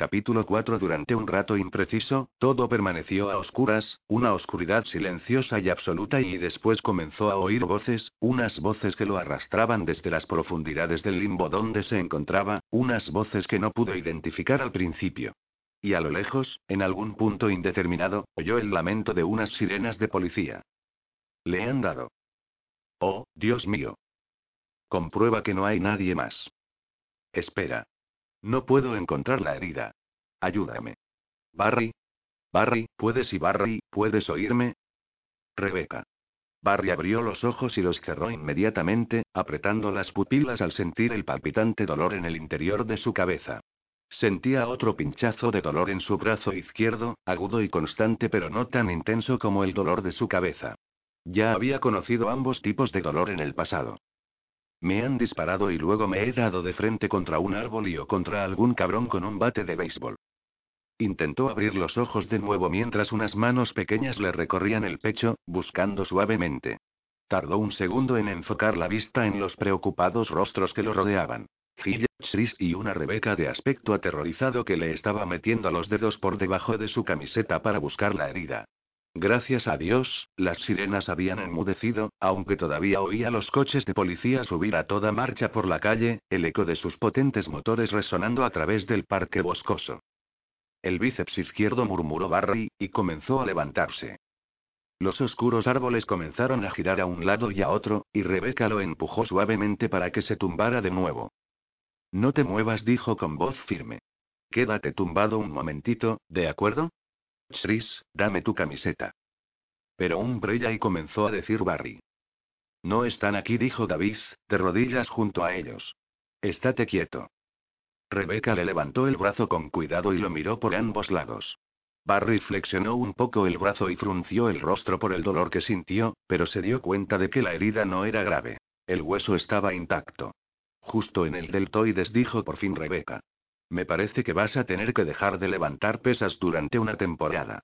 Capítulo 4 Durante un rato impreciso, todo permaneció a oscuras, una oscuridad silenciosa y absoluta y después comenzó a oír voces, unas voces que lo arrastraban desde las profundidades del limbo donde se encontraba, unas voces que no pudo identificar al principio. Y a lo lejos, en algún punto indeterminado, oyó el lamento de unas sirenas de policía. Le han dado. Oh, Dios mío. Comprueba que no hay nadie más. Espera. No puedo encontrar la herida. Ayúdame. Barry. Barry, ¿puedes y Barry, ¿puedes oírme? Rebeca. Barry abrió los ojos y los cerró inmediatamente, apretando las pupilas al sentir el palpitante dolor en el interior de su cabeza. Sentía otro pinchazo de dolor en su brazo izquierdo, agudo y constante pero no tan intenso como el dolor de su cabeza. Ya había conocido ambos tipos de dolor en el pasado. Me han disparado y luego me he dado de frente contra un árbol y o contra algún cabrón con un bate de béisbol. Intentó abrir los ojos de nuevo mientras unas manos pequeñas le recorrían el pecho, buscando suavemente. Tardó un segundo en enfocar la vista en los preocupados rostros que lo rodeaban. Gilles y una Rebeca de aspecto aterrorizado que le estaba metiendo los dedos por debajo de su camiseta para buscar la herida. Gracias a Dios, las sirenas habían enmudecido, aunque todavía oía los coches de policía subir a toda marcha por la calle, el eco de sus potentes motores resonando a través del parque boscoso. El bíceps izquierdo murmuró Barry, y comenzó a levantarse. Los oscuros árboles comenzaron a girar a un lado y a otro, y Rebeca lo empujó suavemente para que se tumbara de nuevo. No te muevas, dijo con voz firme. Quédate tumbado un momentito, ¿de acuerdo? Chris, dame tu camiseta. Pero un brella y comenzó a decir Barry. No están aquí, dijo David, de rodillas junto a ellos. Estate quieto. Rebeca le levantó el brazo con cuidado y lo miró por ambos lados. Barry flexionó un poco el brazo y frunció el rostro por el dolor que sintió, pero se dio cuenta de que la herida no era grave. El hueso estaba intacto. Justo en el deltoides dijo por fin Rebeca. Me parece que vas a tener que dejar de levantar pesas durante una temporada.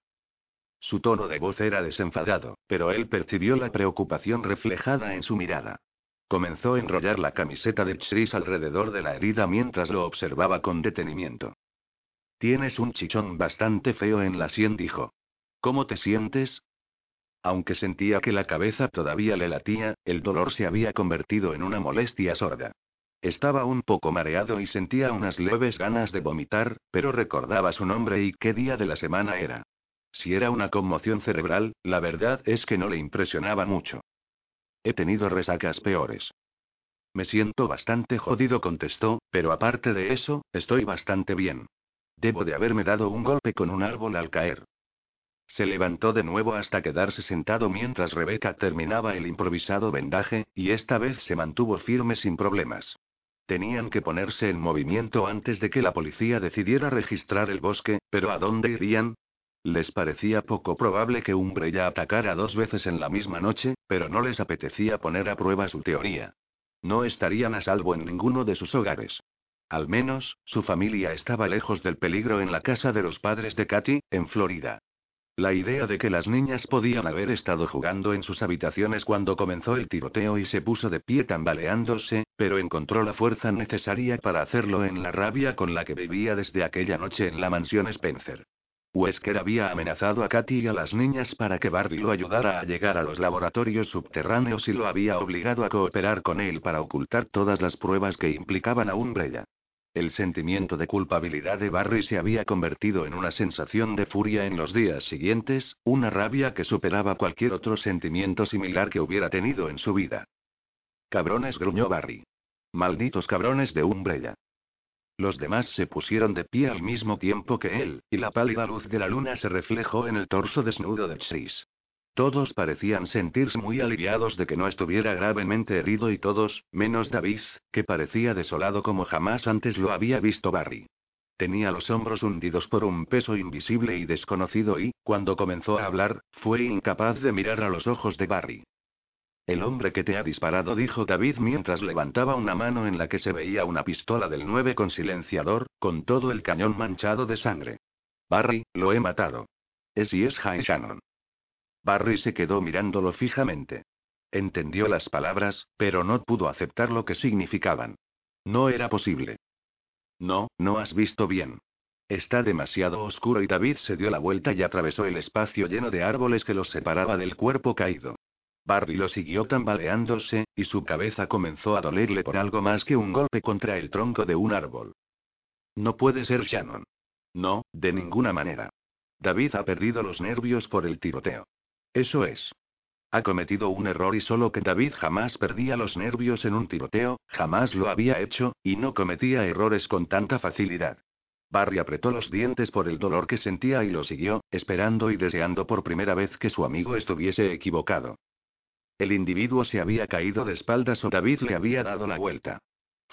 Su tono de voz era desenfadado, pero él percibió la preocupación reflejada en su mirada. Comenzó a enrollar la camiseta de Chris alrededor de la herida mientras lo observaba con detenimiento. Tienes un chichón bastante feo en la sien, dijo. ¿Cómo te sientes? Aunque sentía que la cabeza todavía le latía, el dolor se había convertido en una molestia sorda. Estaba un poco mareado y sentía unas leves ganas de vomitar, pero recordaba su nombre y qué día de la semana era. Si era una conmoción cerebral, la verdad es que no le impresionaba mucho. He tenido resacas peores. Me siento bastante jodido, contestó, pero aparte de eso, estoy bastante bien. Debo de haberme dado un golpe con un árbol al caer. Se levantó de nuevo hasta quedarse sentado mientras Rebeca terminaba el improvisado vendaje, y esta vez se mantuvo firme sin problemas. Tenían que ponerse en movimiento antes de que la policía decidiera registrar el bosque, pero ¿a dónde irían? Les parecía poco probable que un Breya atacara dos veces en la misma noche, pero no les apetecía poner a prueba su teoría. No estarían a salvo en ninguno de sus hogares. Al menos, su familia estaba lejos del peligro en la casa de los padres de Katy, en Florida. La idea de que las niñas podían haber estado jugando en sus habitaciones cuando comenzó el tiroteo y se puso de pie tambaleándose, pero encontró la fuerza necesaria para hacerlo en la rabia con la que vivía desde aquella noche en la mansión Spencer. Wesker había amenazado a Katy y a las niñas para que Barbie lo ayudara a llegar a los laboratorios subterráneos y lo había obligado a cooperar con él para ocultar todas las pruebas que implicaban a Umbrella. El sentimiento de culpabilidad de Barry se había convertido en una sensación de furia en los días siguientes, una rabia que superaba cualquier otro sentimiento similar que hubiera tenido en su vida. Cabrones, gruñó Barry. Malditos cabrones de Umbrella. Los demás se pusieron de pie al mismo tiempo que él, y la pálida luz de la luna se reflejó en el torso desnudo de Chris. Todos parecían sentirse muy aliviados de que no estuviera gravemente herido y todos, menos David, que parecía desolado como jamás antes lo había visto Barry. Tenía los hombros hundidos por un peso invisible y desconocido y, cuando comenzó a hablar, fue incapaz de mirar a los ojos de Barry. El hombre que te ha disparado, dijo David mientras levantaba una mano en la que se veía una pistola del 9 con silenciador, con todo el cañón manchado de sangre. Barry, lo he matado. Es y es High Shannon. Barry se quedó mirándolo fijamente. Entendió las palabras, pero no pudo aceptar lo que significaban. No era posible. No, no has visto bien. Está demasiado oscuro y David se dio la vuelta y atravesó el espacio lleno de árboles que los separaba del cuerpo caído. Barry lo siguió tambaleándose, y su cabeza comenzó a dolerle por algo más que un golpe contra el tronco de un árbol. No puede ser Shannon. No, de ninguna manera. David ha perdido los nervios por el tiroteo. Eso es. Ha cometido un error y solo que David jamás perdía los nervios en un tiroteo, jamás lo había hecho, y no cometía errores con tanta facilidad. Barry apretó los dientes por el dolor que sentía y lo siguió, esperando y deseando por primera vez que su amigo estuviese equivocado. El individuo se había caído de espaldas o David le había dado la vuelta.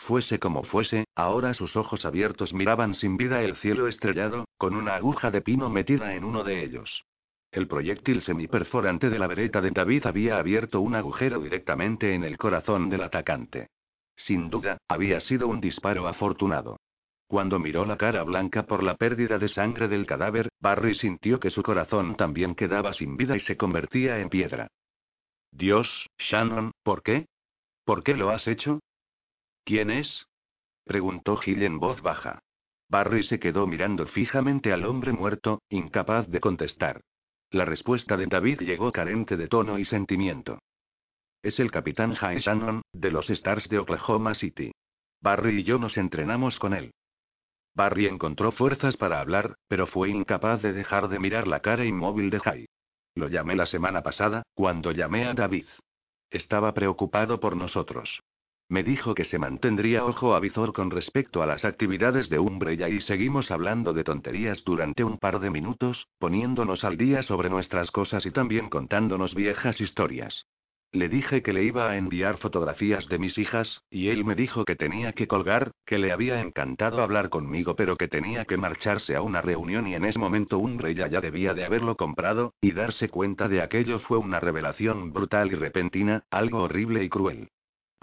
Fuese como fuese, ahora sus ojos abiertos miraban sin vida el cielo estrellado, con una aguja de pino metida en uno de ellos. El proyectil semiperforante de la vereta de David había abierto un agujero directamente en el corazón del atacante. Sin duda, había sido un disparo afortunado. Cuando miró la cara blanca por la pérdida de sangre del cadáver, Barry sintió que su corazón también quedaba sin vida y se convertía en piedra. Dios, Shannon, ¿por qué? ¿Por qué lo has hecho? ¿Quién es? preguntó Gil en voz baja. Barry se quedó mirando fijamente al hombre muerto, incapaz de contestar. La respuesta de David llegó carente de tono y sentimiento. Es el capitán Jay Shannon, de los Stars de Oklahoma City. Barry y yo nos entrenamos con él. Barry encontró fuerzas para hablar, pero fue incapaz de dejar de mirar la cara inmóvil de Jay. Lo llamé la semana pasada, cuando llamé a David. Estaba preocupado por nosotros. Me dijo que se mantendría ojo a visor con respecto a las actividades de Umbrella y seguimos hablando de tonterías durante un par de minutos, poniéndonos al día sobre nuestras cosas y también contándonos viejas historias. Le dije que le iba a enviar fotografías de mis hijas, y él me dijo que tenía que colgar, que le había encantado hablar conmigo pero que tenía que marcharse a una reunión y en ese momento Umbrella ya debía de haberlo comprado, y darse cuenta de aquello fue una revelación brutal y repentina, algo horrible y cruel.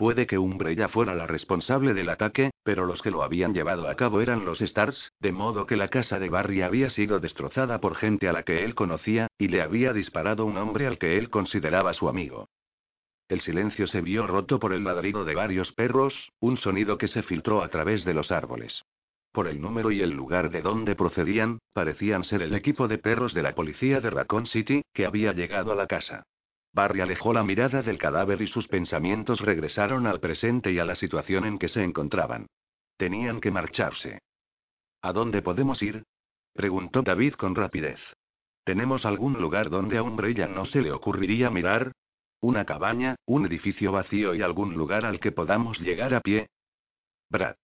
Puede que Umbrella fuera la responsable del ataque, pero los que lo habían llevado a cabo eran los Stars, de modo que la casa de Barry había sido destrozada por gente a la que él conocía, y le había disparado un hombre al que él consideraba su amigo. El silencio se vio roto por el ladrido de varios perros, un sonido que se filtró a través de los árboles. Por el número y el lugar de donde procedían, parecían ser el equipo de perros de la policía de Raccoon City, que había llegado a la casa. Barry alejó la mirada del cadáver y sus pensamientos regresaron al presente y a la situación en que se encontraban. Tenían que marcharse. ¿A dónde podemos ir? preguntó David con rapidez. ¿Tenemos algún lugar donde a Umbrella no se le ocurriría mirar? Una cabaña, un edificio vacío y algún lugar al que podamos llegar a pie. Brad.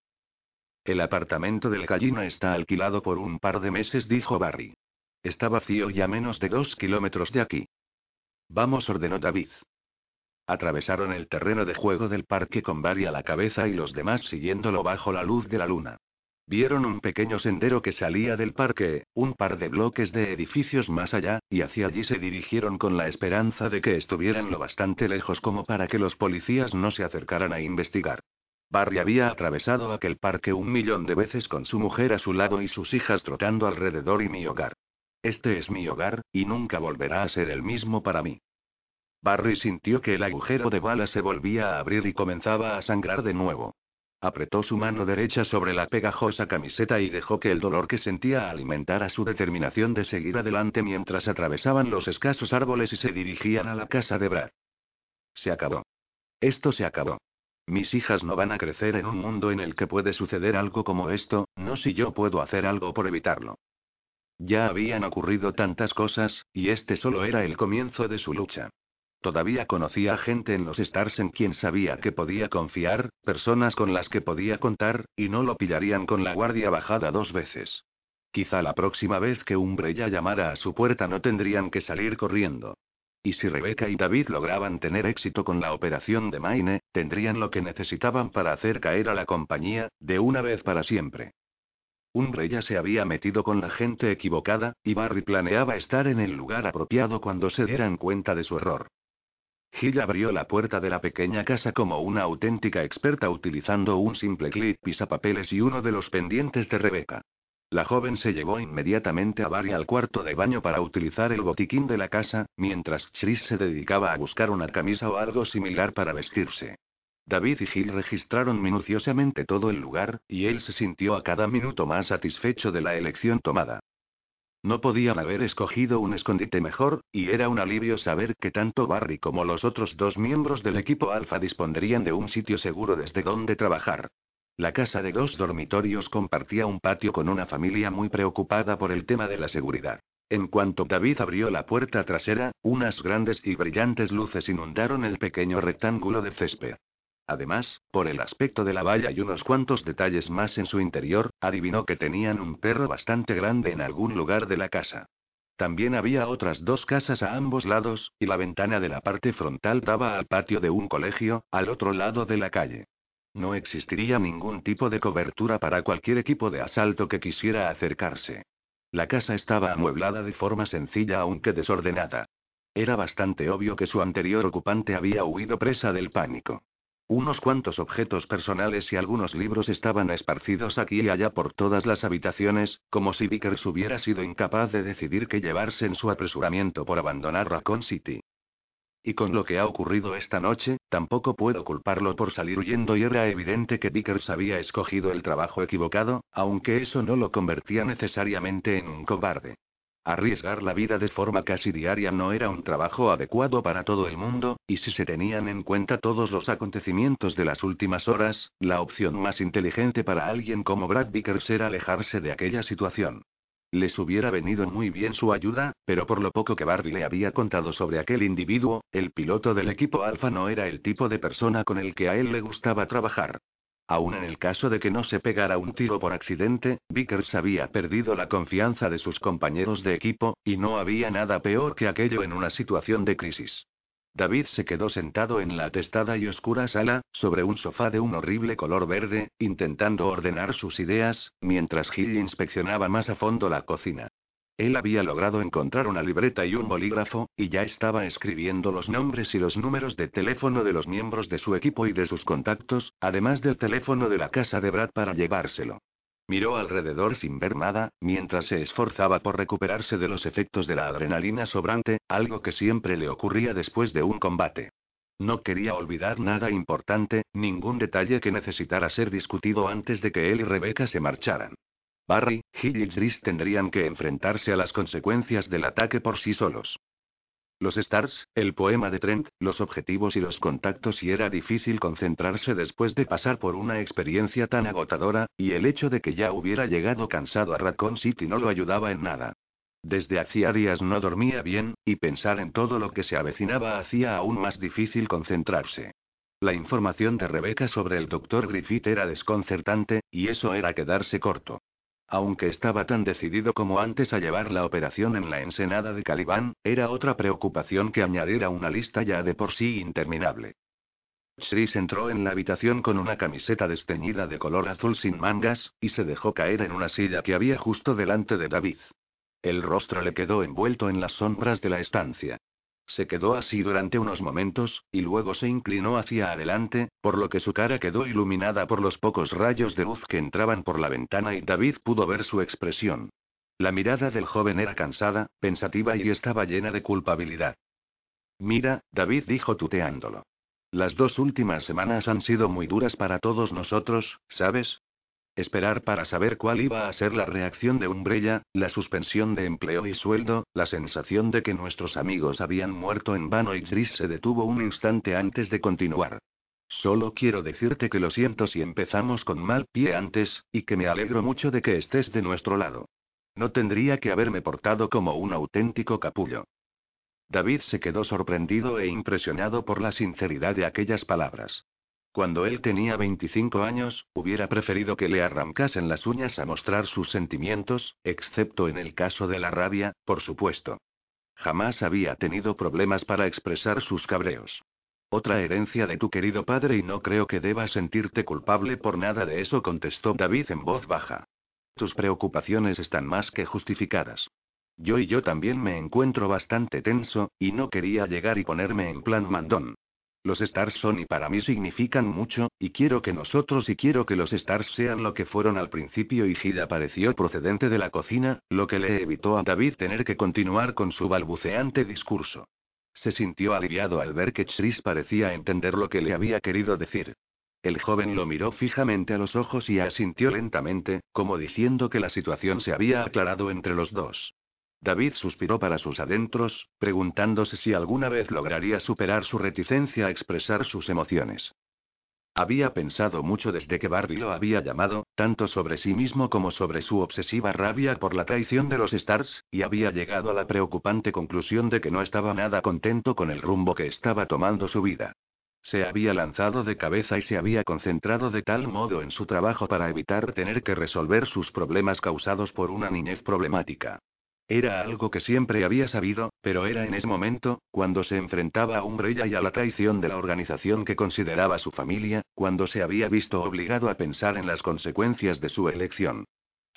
El apartamento del gallino está alquilado por un par de meses, dijo Barry. Está vacío y a menos de dos kilómetros de aquí. Vamos, ordenó David. Atravesaron el terreno de juego del parque con Barry a la cabeza y los demás siguiéndolo bajo la luz de la luna. Vieron un pequeño sendero que salía del parque, un par de bloques de edificios más allá, y hacia allí se dirigieron con la esperanza de que estuvieran lo bastante lejos como para que los policías no se acercaran a investigar. Barry había atravesado aquel parque un millón de veces con su mujer a su lado y sus hijas trotando alrededor y mi hogar. Este es mi hogar, y nunca volverá a ser el mismo para mí. Barry sintió que el agujero de bala se volvía a abrir y comenzaba a sangrar de nuevo. Apretó su mano derecha sobre la pegajosa camiseta y dejó que el dolor que sentía alimentara su determinación de seguir adelante mientras atravesaban los escasos árboles y se dirigían a la casa de Brad. Se acabó. Esto se acabó. Mis hijas no van a crecer en un mundo en el que puede suceder algo como esto, no si yo puedo hacer algo por evitarlo. Ya habían ocurrido tantas cosas, y este solo era el comienzo de su lucha. Todavía conocía gente en los Stars en quien sabía que podía confiar, personas con las que podía contar, y no lo pillarían con la guardia bajada dos veces. Quizá la próxima vez que Umbrella llamara a su puerta no tendrían que salir corriendo. Y si Rebecca y David lograban tener éxito con la operación de Maine, tendrían lo que necesitaban para hacer caer a la compañía, de una vez para siempre. Umbrella se había metido con la gente equivocada, y Barry planeaba estar en el lugar apropiado cuando se dieran cuenta de su error. Gil abrió la puerta de la pequeña casa como una auténtica experta utilizando un simple clip pisapapeles y uno de los pendientes de Rebeca. La joven se llevó inmediatamente a Barry al cuarto de baño para utilizar el botiquín de la casa, mientras Chris se dedicaba a buscar una camisa o algo similar para vestirse. David y Gil registraron minuciosamente todo el lugar, y él se sintió a cada minuto más satisfecho de la elección tomada. No podían haber escogido un escondite mejor, y era un alivio saber que tanto Barry como los otros dos miembros del equipo Alpha dispondrían de un sitio seguro desde donde trabajar. La casa de dos dormitorios compartía un patio con una familia muy preocupada por el tema de la seguridad. En cuanto David abrió la puerta trasera, unas grandes y brillantes luces inundaron el pequeño rectángulo de césped. Además, por el aspecto de la valla y unos cuantos detalles más en su interior, adivinó que tenían un perro bastante grande en algún lugar de la casa. También había otras dos casas a ambos lados, y la ventana de la parte frontal daba al patio de un colegio, al otro lado de la calle. No existiría ningún tipo de cobertura para cualquier equipo de asalto que quisiera acercarse. La casa estaba amueblada de forma sencilla aunque desordenada. Era bastante obvio que su anterior ocupante había huido presa del pánico. Unos cuantos objetos personales y algunos libros estaban esparcidos aquí y allá por todas las habitaciones, como si Vickers hubiera sido incapaz de decidir qué llevarse en su apresuramiento por abandonar Raccoon City. Y con lo que ha ocurrido esta noche, tampoco puedo culparlo por salir huyendo y era evidente que Vickers había escogido el trabajo equivocado, aunque eso no lo convertía necesariamente en un cobarde. Arriesgar la vida de forma casi diaria no era un trabajo adecuado para todo el mundo, y si se tenían en cuenta todos los acontecimientos de las últimas horas, la opción más inteligente para alguien como Brad Vickers era alejarse de aquella situación. Les hubiera venido muy bien su ayuda, pero por lo poco que Barry le había contado sobre aquel individuo, el piloto del equipo Alfa no era el tipo de persona con el que a él le gustaba trabajar. Aún en el caso de que no se pegara un tiro por accidente, Vickers había perdido la confianza de sus compañeros de equipo, y no había nada peor que aquello en una situación de crisis. David se quedó sentado en la atestada y oscura sala, sobre un sofá de un horrible color verde, intentando ordenar sus ideas, mientras Gil inspeccionaba más a fondo la cocina. Él había logrado encontrar una libreta y un bolígrafo, y ya estaba escribiendo los nombres y los números de teléfono de los miembros de su equipo y de sus contactos, además del teléfono de la casa de Brad para llevárselo. Miró alrededor sin ver nada, mientras se esforzaba por recuperarse de los efectos de la adrenalina sobrante, algo que siempre le ocurría después de un combate. No quería olvidar nada importante, ningún detalle que necesitara ser discutido antes de que él y Rebecca se marcharan. Barry, Hill y Chris tendrían que enfrentarse a las consecuencias del ataque por sí solos. Los Stars, el poema de Trent, los objetivos y los contactos y era difícil concentrarse después de pasar por una experiencia tan agotadora, y el hecho de que ya hubiera llegado cansado a Raccoon City no lo ayudaba en nada. Desde hacía días no dormía bien, y pensar en todo lo que se avecinaba hacía aún más difícil concentrarse. La información de Rebecca sobre el doctor Griffith era desconcertante, y eso era quedarse corto. Aunque estaba tan decidido como antes a llevar la operación en la ensenada de Calibán, era otra preocupación que añadir a una lista ya de por sí interminable. Chris entró en la habitación con una camiseta desteñida de color azul sin mangas, y se dejó caer en una silla que había justo delante de David. El rostro le quedó envuelto en las sombras de la estancia. Se quedó así durante unos momentos, y luego se inclinó hacia adelante, por lo que su cara quedó iluminada por los pocos rayos de luz que entraban por la ventana y David pudo ver su expresión. La mirada del joven era cansada, pensativa y estaba llena de culpabilidad. Mira, David dijo tuteándolo. Las dos últimas semanas han sido muy duras para todos nosotros, ¿sabes? Esperar para saber cuál iba a ser la reacción de Umbrella, la suspensión de empleo y sueldo, la sensación de que nuestros amigos habían muerto en vano y Chris se detuvo un instante antes de continuar. Solo quiero decirte que lo siento si empezamos con mal pie antes, y que me alegro mucho de que estés de nuestro lado. No tendría que haberme portado como un auténtico capullo. David se quedó sorprendido e impresionado por la sinceridad de aquellas palabras. Cuando él tenía 25 años, hubiera preferido que le arrancasen las uñas a mostrar sus sentimientos, excepto en el caso de la rabia, por supuesto. Jamás había tenido problemas para expresar sus cabreos. Otra herencia de tu querido padre y no creo que debas sentirte culpable por nada de eso, contestó David en voz baja. Tus preocupaciones están más que justificadas. Yo y yo también me encuentro bastante tenso, y no quería llegar y ponerme en plan mandón. Los Stars son y para mí significan mucho, y quiero que nosotros y quiero que los Stars sean lo que fueron al principio y Gil apareció procedente de la cocina, lo que le evitó a David tener que continuar con su balbuceante discurso. Se sintió aliviado al ver que Chris parecía entender lo que le había querido decir. El joven lo miró fijamente a los ojos y asintió lentamente, como diciendo que la situación se había aclarado entre los dos. David suspiró para sus adentros, preguntándose si alguna vez lograría superar su reticencia a expresar sus emociones. Había pensado mucho desde que Barbie lo había llamado, tanto sobre sí mismo como sobre su obsesiva rabia por la traición de los Stars, y había llegado a la preocupante conclusión de que no estaba nada contento con el rumbo que estaba tomando su vida. Se había lanzado de cabeza y se había concentrado de tal modo en su trabajo para evitar tener que resolver sus problemas causados por una niñez problemática. Era algo que siempre había sabido, pero era en ese momento, cuando se enfrentaba a Umbrella y a la traición de la organización que consideraba su familia, cuando se había visto obligado a pensar en las consecuencias de su elección.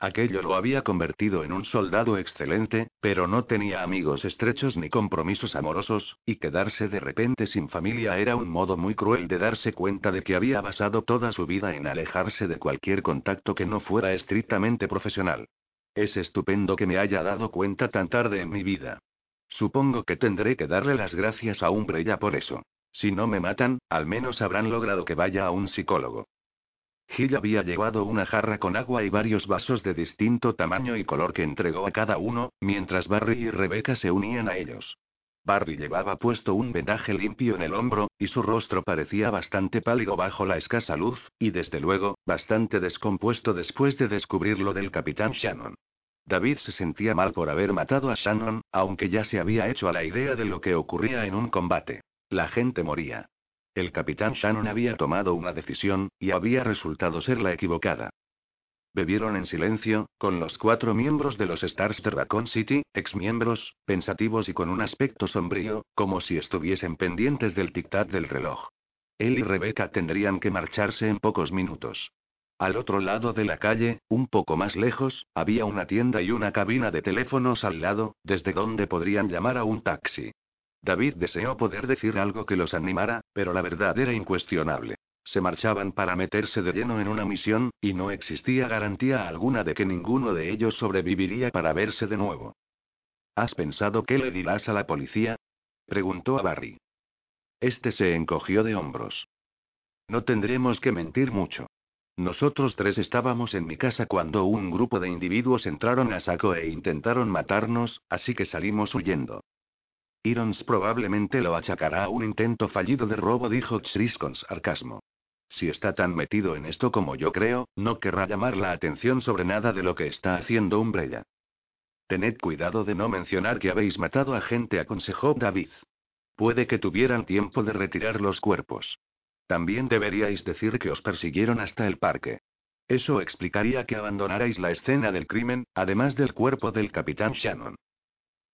Aquello lo había convertido en un soldado excelente, pero no tenía amigos estrechos ni compromisos amorosos, y quedarse de repente sin familia era un modo muy cruel de darse cuenta de que había basado toda su vida en alejarse de cualquier contacto que no fuera estrictamente profesional. Es estupendo que me haya dado cuenta tan tarde en mi vida. Supongo que tendré que darle las gracias a Umbrella por eso. Si no me matan, al menos habrán logrado que vaya a un psicólogo. Gil había llevado una jarra con agua y varios vasos de distinto tamaño y color que entregó a cada uno, mientras Barry y Rebecca se unían a ellos. Barry llevaba puesto un vendaje limpio en el hombro, y su rostro parecía bastante pálido bajo la escasa luz, y desde luego, bastante descompuesto después de descubrir lo del capitán Shannon. David se sentía mal por haber matado a Shannon, aunque ya se había hecho a la idea de lo que ocurría en un combate. La gente moría. El capitán Shannon había tomado una decisión, y había resultado ser la equivocada. Bebieron en silencio, con los cuatro miembros de los Stars de Raccoon City, exmiembros, pensativos y con un aspecto sombrío, como si estuviesen pendientes del tic-tac del reloj. Él y Rebecca tendrían que marcharse en pocos minutos. Al otro lado de la calle, un poco más lejos, había una tienda y una cabina de teléfonos al lado, desde donde podrían llamar a un taxi. David deseó poder decir algo que los animara, pero la verdad era incuestionable. Se marchaban para meterse de lleno en una misión, y no existía garantía alguna de que ninguno de ellos sobreviviría para verse de nuevo. ¿Has pensado qué le dirás a la policía? preguntó a Barry. Este se encogió de hombros. No tendremos que mentir mucho. Nosotros tres estábamos en mi casa cuando un grupo de individuos entraron a saco e intentaron matarnos, así que salimos huyendo. Irons probablemente lo achacará a un intento fallido de robo, dijo Chris con sarcasmo. Si está tan metido en esto como yo creo, no querrá llamar la atención sobre nada de lo que está haciendo Umbrella. Tened cuidado de no mencionar que habéis matado a gente, aconsejó David. Puede que tuvieran tiempo de retirar los cuerpos. También deberíais decir que os persiguieron hasta el parque. Eso explicaría que abandonarais la escena del crimen, además del cuerpo del capitán Shannon.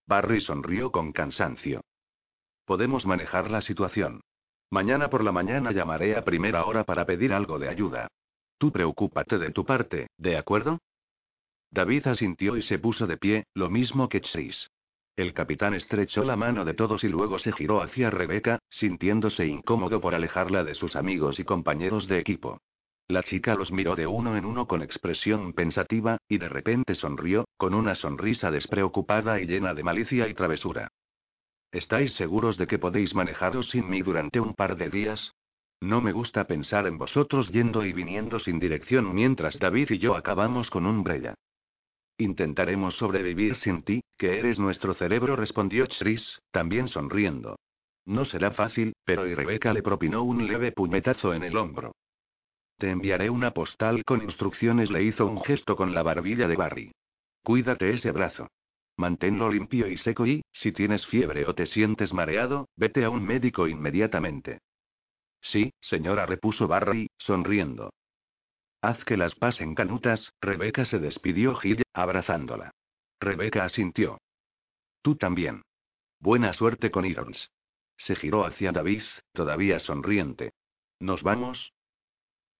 Barry sonrió con cansancio. Podemos manejar la situación. Mañana por la mañana llamaré a primera hora para pedir algo de ayuda. Tú preocúpate de tu parte, ¿de acuerdo? David asintió y se puso de pie, lo mismo que Chris. El capitán estrechó la mano de todos y luego se giró hacia Rebeca, sintiéndose incómodo por alejarla de sus amigos y compañeros de equipo. La chica los miró de uno en uno con expresión pensativa, y de repente sonrió, con una sonrisa despreocupada y llena de malicia y travesura. ¿Estáis seguros de que podéis manejaros sin mí durante un par de días? No me gusta pensar en vosotros yendo y viniendo sin dirección mientras David y yo acabamos con un brella. Intentaremos sobrevivir sin ti, que eres nuestro cerebro, respondió Chris, también sonriendo. No será fácil, pero y Rebeca le propinó un leve puñetazo en el hombro. Te enviaré una postal con instrucciones. Le hizo un gesto con la barbilla de Barry. Cuídate ese brazo. Manténlo limpio y seco y, si tienes fiebre o te sientes mareado, vete a un médico inmediatamente. Sí, señora, repuso Barry, sonriendo. Haz que las pasen canutas, Rebeca se despidió Gil, abrazándola. Rebeca asintió. Tú también. Buena suerte con Irons. Se giró hacia David, todavía sonriente. ¿Nos vamos?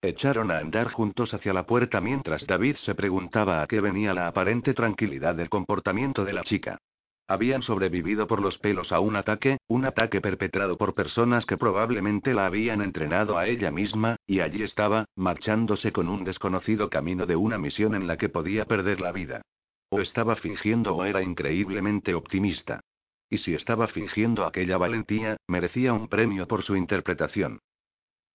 Echaron a andar juntos hacia la puerta mientras David se preguntaba a qué venía la aparente tranquilidad del comportamiento de la chica. Habían sobrevivido por los pelos a un ataque, un ataque perpetrado por personas que probablemente la habían entrenado a ella misma, y allí estaba, marchándose con un desconocido camino de una misión en la que podía perder la vida. O estaba fingiendo o era increíblemente optimista. y si estaba fingiendo aquella valentía, merecía un premio por su interpretación.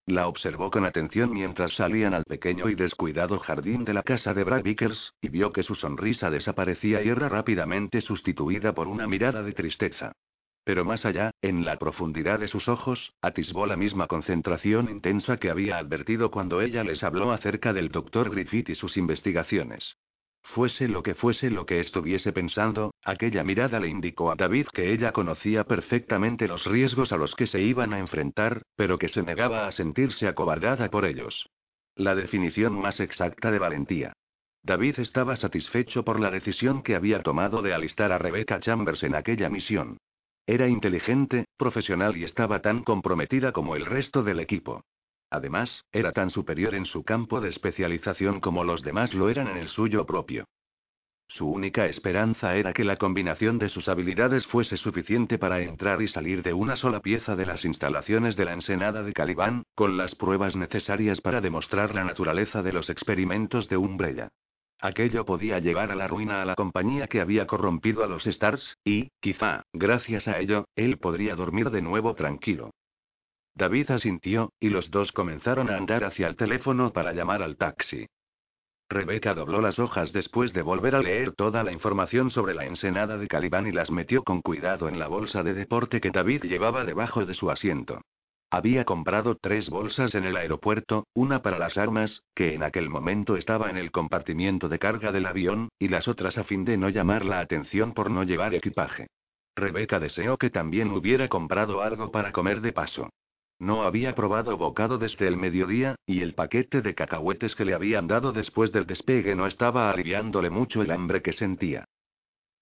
La observó con atención mientras salían al pequeño y descuidado jardín de la casa de Brad Vickers, y vio que su sonrisa desaparecía y era rápidamente sustituida por una mirada de tristeza. Pero más allá, en la profundidad de sus ojos, atisbó la misma concentración intensa que había advertido cuando ella les habló acerca del doctor Griffith y sus investigaciones. Fuese lo que fuese lo que estuviese pensando, aquella mirada le indicó a David que ella conocía perfectamente los riesgos a los que se iban a enfrentar, pero que se negaba a sentirse acobardada por ellos. La definición más exacta de valentía. David estaba satisfecho por la decisión que había tomado de alistar a Rebecca Chambers en aquella misión. Era inteligente, profesional y estaba tan comprometida como el resto del equipo. Además, era tan superior en su campo de especialización como los demás lo eran en el suyo propio. Su única esperanza era que la combinación de sus habilidades fuese suficiente para entrar y salir de una sola pieza de las instalaciones de la ensenada de Calibán, con las pruebas necesarias para demostrar la naturaleza de los experimentos de Umbrella. Aquello podía llevar a la ruina a la compañía que había corrompido a los Stars, y, quizá, gracias a ello, él podría dormir de nuevo tranquilo. David asintió, y los dos comenzaron a andar hacia el teléfono para llamar al taxi. Rebeca dobló las hojas después de volver a leer toda la información sobre la ensenada de Calibán y las metió con cuidado en la bolsa de deporte que David llevaba debajo de su asiento. Había comprado tres bolsas en el aeropuerto, una para las armas, que en aquel momento estaba en el compartimiento de carga del avión, y las otras a fin de no llamar la atención por no llevar equipaje. Rebeca deseó que también hubiera comprado algo para comer de paso. No había probado bocado desde el mediodía, y el paquete de cacahuetes que le habían dado después del despegue no estaba aliviándole mucho el hambre que sentía.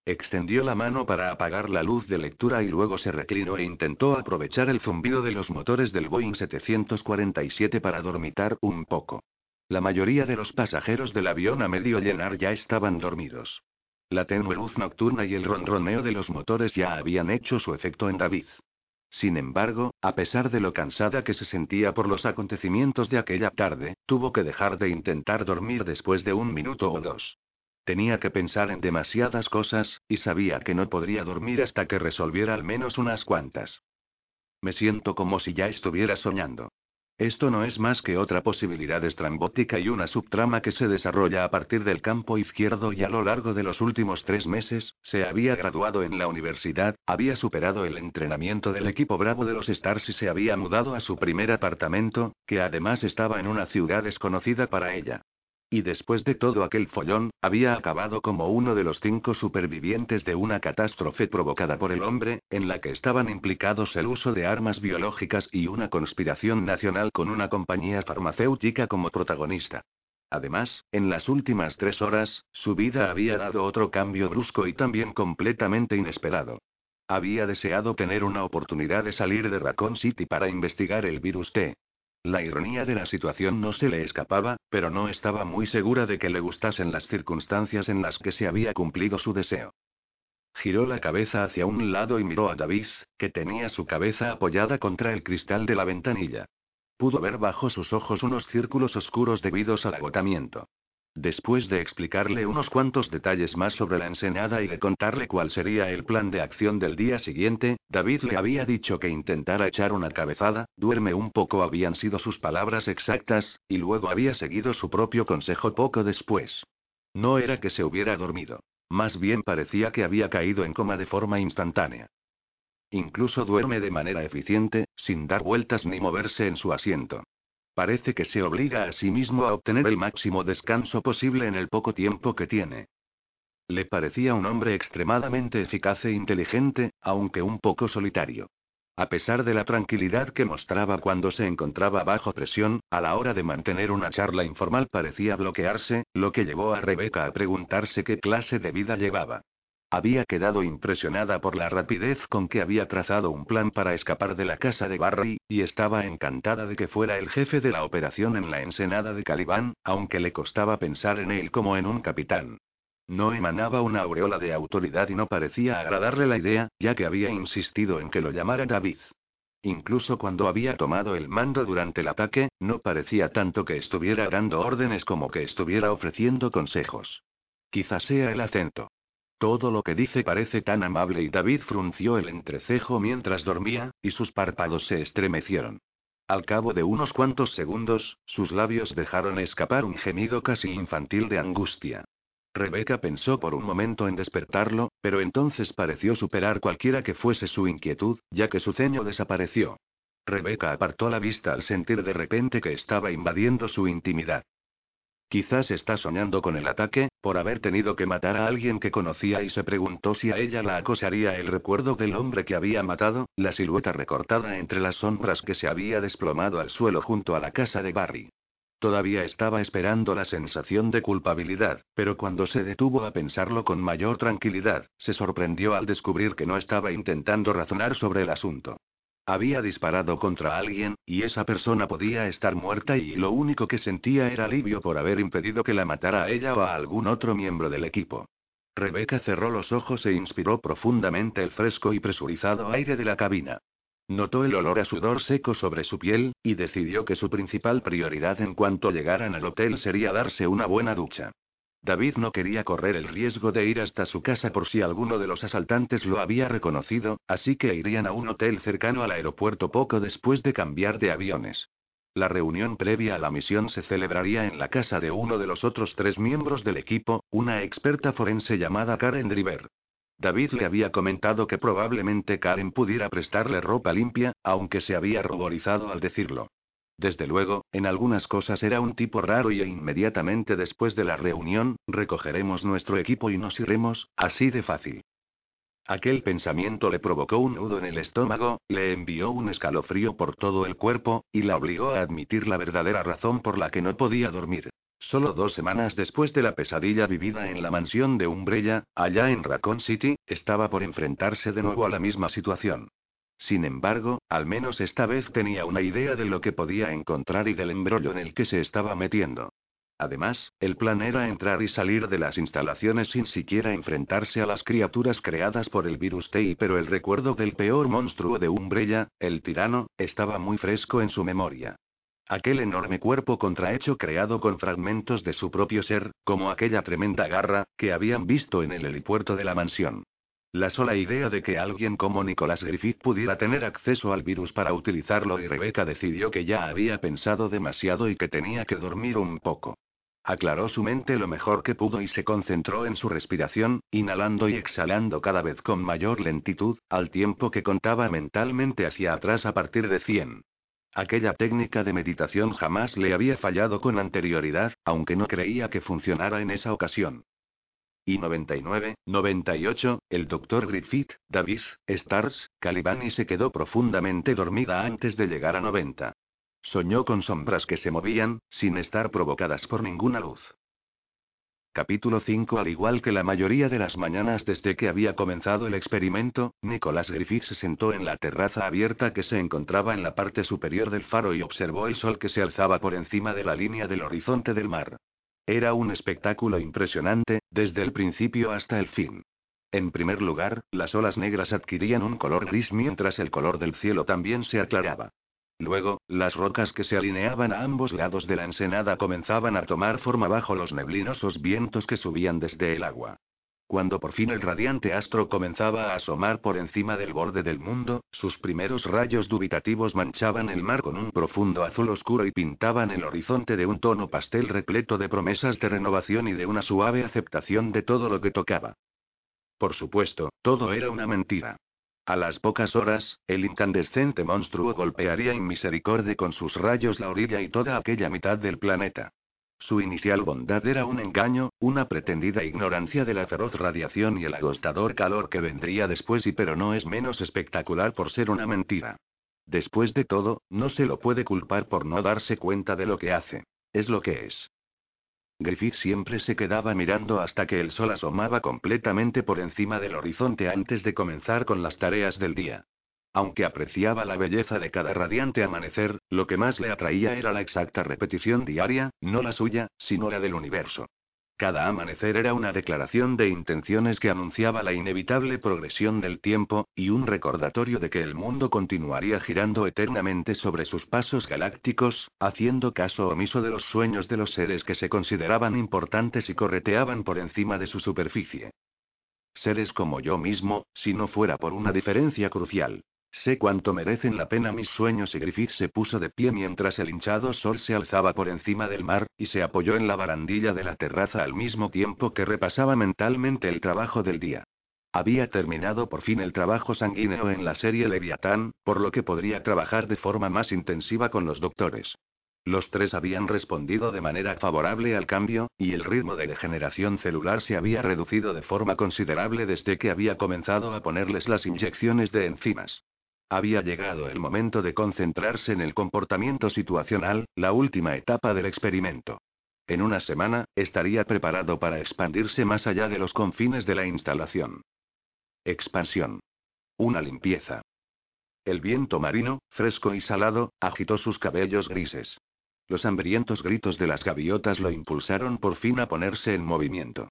Extendió la mano para apagar la luz de lectura y luego se reclinó e intentó aprovechar el zumbido de los motores del Boeing 747 para dormitar un poco. La mayoría de los pasajeros del avión a medio llenar ya estaban dormidos. La tenue luz nocturna y el ronroneo de los motores ya habían hecho su efecto en David. Sin embargo, a pesar de lo cansada que se sentía por los acontecimientos de aquella tarde, tuvo que dejar de intentar dormir después de un minuto o dos. Tenía que pensar en demasiadas cosas, y sabía que no podría dormir hasta que resolviera al menos unas cuantas. Me siento como si ya estuviera soñando. Esto no es más que otra posibilidad estrambótica y una subtrama que se desarrolla a partir del campo izquierdo y a lo largo de los últimos tres meses, se había graduado en la universidad, había superado el entrenamiento del equipo Bravo de los Stars y se había mudado a su primer apartamento, que además estaba en una ciudad desconocida para ella. Y después de todo aquel follón, había acabado como uno de los cinco supervivientes de una catástrofe provocada por el hombre, en la que estaban implicados el uso de armas biológicas y una conspiración nacional con una compañía farmacéutica como protagonista. Además, en las últimas tres horas, su vida había dado otro cambio brusco y también completamente inesperado. Había deseado tener una oportunidad de salir de Raccoon City para investigar el virus T. La ironía de la situación no se le escapaba, pero no estaba muy segura de que le gustasen las circunstancias en las que se había cumplido su deseo. Giró la cabeza hacia un lado y miró a David, que tenía su cabeza apoyada contra el cristal de la ventanilla. Pudo ver bajo sus ojos unos círculos oscuros debidos al agotamiento. Después de explicarle unos cuantos detalles más sobre la ensenada y de contarle cuál sería el plan de acción del día siguiente, David le había dicho que intentara echar una cabezada, duerme un poco habían sido sus palabras exactas, y luego había seguido su propio consejo poco después. No era que se hubiera dormido. Más bien parecía que había caído en coma de forma instantánea. Incluso duerme de manera eficiente, sin dar vueltas ni moverse en su asiento. Parece que se obliga a sí mismo a obtener el máximo descanso posible en el poco tiempo que tiene. Le parecía un hombre extremadamente eficaz e inteligente, aunque un poco solitario. A pesar de la tranquilidad que mostraba cuando se encontraba bajo presión, a la hora de mantener una charla informal parecía bloquearse, lo que llevó a Rebeca a preguntarse qué clase de vida llevaba. Había quedado impresionada por la rapidez con que había trazado un plan para escapar de la casa de Barry, y estaba encantada de que fuera el jefe de la operación en la ensenada de Calibán, aunque le costaba pensar en él como en un capitán. No emanaba una aureola de autoridad y no parecía agradarle la idea, ya que había insistido en que lo llamara David. Incluso cuando había tomado el mando durante el ataque, no parecía tanto que estuviera dando órdenes como que estuviera ofreciendo consejos. Quizás sea el acento. Todo lo que dice parece tan amable y David frunció el entrecejo mientras dormía, y sus párpados se estremecieron. Al cabo de unos cuantos segundos, sus labios dejaron escapar un gemido casi infantil de angustia. Rebeca pensó por un momento en despertarlo, pero entonces pareció superar cualquiera que fuese su inquietud, ya que su ceño desapareció. Rebeca apartó la vista al sentir de repente que estaba invadiendo su intimidad. Quizás está soñando con el ataque, por haber tenido que matar a alguien que conocía y se preguntó si a ella la acosaría el recuerdo del hombre que había matado, la silueta recortada entre las sombras que se había desplomado al suelo junto a la casa de Barry. Todavía estaba esperando la sensación de culpabilidad, pero cuando se detuvo a pensarlo con mayor tranquilidad, se sorprendió al descubrir que no estaba intentando razonar sobre el asunto. Había disparado contra alguien, y esa persona podía estar muerta y lo único que sentía era alivio por haber impedido que la matara a ella o a algún otro miembro del equipo. Rebeca cerró los ojos e inspiró profundamente el fresco y presurizado aire de la cabina. Notó el olor a sudor seco sobre su piel, y decidió que su principal prioridad en cuanto llegaran al hotel sería darse una buena ducha. David no quería correr el riesgo de ir hasta su casa por si alguno de los asaltantes lo había reconocido, así que irían a un hotel cercano al aeropuerto poco después de cambiar de aviones. La reunión previa a la misión se celebraría en la casa de uno de los otros tres miembros del equipo, una experta forense llamada Karen Driver. David le había comentado que probablemente Karen pudiera prestarle ropa limpia, aunque se había ruborizado al decirlo. Desde luego, en algunas cosas era un tipo raro y inmediatamente después de la reunión, recogeremos nuestro equipo y nos iremos, así de fácil. Aquel pensamiento le provocó un nudo en el estómago, le envió un escalofrío por todo el cuerpo, y la obligó a admitir la verdadera razón por la que no podía dormir. Solo dos semanas después de la pesadilla vivida en la mansión de Umbrella, allá en Raccoon City, estaba por enfrentarse de nuevo a la misma situación. Sin embargo, al menos esta vez tenía una idea de lo que podía encontrar y del embrollo en el que se estaba metiendo. Además, el plan era entrar y salir de las instalaciones sin siquiera enfrentarse a las criaturas creadas por el virus TI, pero el recuerdo del peor monstruo de Umbrella, el tirano, estaba muy fresco en su memoria. Aquel enorme cuerpo contrahecho creado con fragmentos de su propio ser, como aquella tremenda garra, que habían visto en el helipuerto de la mansión. La sola idea de que alguien como Nicolás Griffith pudiera tener acceso al virus para utilizarlo y Rebeca decidió que ya había pensado demasiado y que tenía que dormir un poco. Aclaró su mente lo mejor que pudo y se concentró en su respiración, inhalando y exhalando cada vez con mayor lentitud, al tiempo que contaba mentalmente hacia atrás a partir de 100. Aquella técnica de meditación jamás le había fallado con anterioridad, aunque no creía que funcionara en esa ocasión. Y 99, 98, el doctor Griffith, Davis, Stars, Calibani se quedó profundamente dormida antes de llegar a 90. Soñó con sombras que se movían, sin estar provocadas por ninguna luz. Capítulo 5 Al igual que la mayoría de las mañanas desde que había comenzado el experimento, Nicholas Griffith se sentó en la terraza abierta que se encontraba en la parte superior del faro y observó el sol que se alzaba por encima de la línea del horizonte del mar. Era un espectáculo impresionante, desde el principio hasta el fin. En primer lugar, las olas negras adquirían un color gris mientras el color del cielo también se aclaraba. Luego, las rocas que se alineaban a ambos lados de la ensenada comenzaban a tomar forma bajo los neblinosos vientos que subían desde el agua. Cuando por fin el radiante astro comenzaba a asomar por encima del borde del mundo, sus primeros rayos dubitativos manchaban el mar con un profundo azul oscuro y pintaban el horizonte de un tono pastel repleto de promesas de renovación y de una suave aceptación de todo lo que tocaba. Por supuesto, todo era una mentira. A las pocas horas, el incandescente monstruo golpearía inmisericordia con sus rayos la orilla y toda aquella mitad del planeta. Su inicial bondad era un engaño, una pretendida ignorancia de la feroz radiación y el agostador calor que vendría después y pero no es menos espectacular por ser una mentira. Después de todo, no se lo puede culpar por no darse cuenta de lo que hace. Es lo que es. Griffith siempre se quedaba mirando hasta que el sol asomaba completamente por encima del horizonte antes de comenzar con las tareas del día. Aunque apreciaba la belleza de cada radiante amanecer, lo que más le atraía era la exacta repetición diaria, no la suya, sino la del universo. Cada amanecer era una declaración de intenciones que anunciaba la inevitable progresión del tiempo, y un recordatorio de que el mundo continuaría girando eternamente sobre sus pasos galácticos, haciendo caso omiso de los sueños de los seres que se consideraban importantes y correteaban por encima de su superficie. Seres como yo mismo, si no fuera por una diferencia crucial. Sé cuánto merecen la pena mis sueños y Griffith se puso de pie mientras el hinchado sol se alzaba por encima del mar, y se apoyó en la barandilla de la terraza al mismo tiempo que repasaba mentalmente el trabajo del día. Había terminado por fin el trabajo sanguíneo en la serie Leviatán, por lo que podría trabajar de forma más intensiva con los doctores. Los tres habían respondido de manera favorable al cambio, y el ritmo de degeneración celular se había reducido de forma considerable desde que había comenzado a ponerles las inyecciones de enzimas. Había llegado el momento de concentrarse en el comportamiento situacional, la última etapa del experimento. En una semana, estaría preparado para expandirse más allá de los confines de la instalación. Expansión. Una limpieza. El viento marino, fresco y salado, agitó sus cabellos grises. Los hambrientos gritos de las gaviotas lo impulsaron por fin a ponerse en movimiento.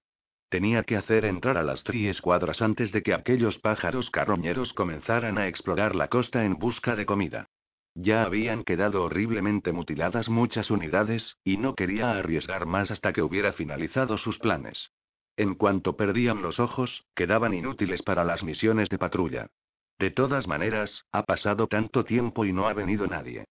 Tenía que hacer entrar a las triescuadras antes de que aquellos pájaros carroñeros comenzaran a explorar la costa en busca de comida. Ya habían quedado horriblemente mutiladas muchas unidades, y no quería arriesgar más hasta que hubiera finalizado sus planes. En cuanto perdían los ojos, quedaban inútiles para las misiones de patrulla. De todas maneras, ha pasado tanto tiempo y no ha venido nadie.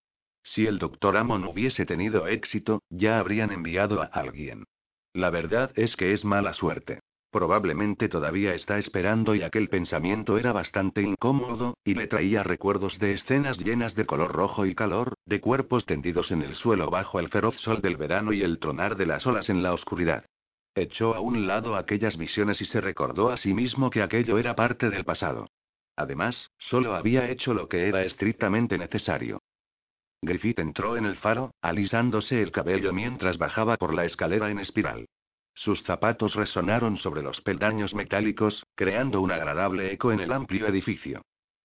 Si el doctor Amon hubiese tenido éxito, ya habrían enviado a alguien. La verdad es que es mala suerte. Probablemente todavía está esperando y aquel pensamiento era bastante incómodo, y le traía recuerdos de escenas llenas de color rojo y calor, de cuerpos tendidos en el suelo bajo el feroz sol del verano y el tronar de las olas en la oscuridad. Echó a un lado aquellas visiones y se recordó a sí mismo que aquello era parte del pasado. Además, solo había hecho lo que era estrictamente necesario. Griffith entró en el faro, alisándose el cabello mientras bajaba por la escalera en espiral. Sus zapatos resonaron sobre los peldaños metálicos, creando un agradable eco en el amplio edificio.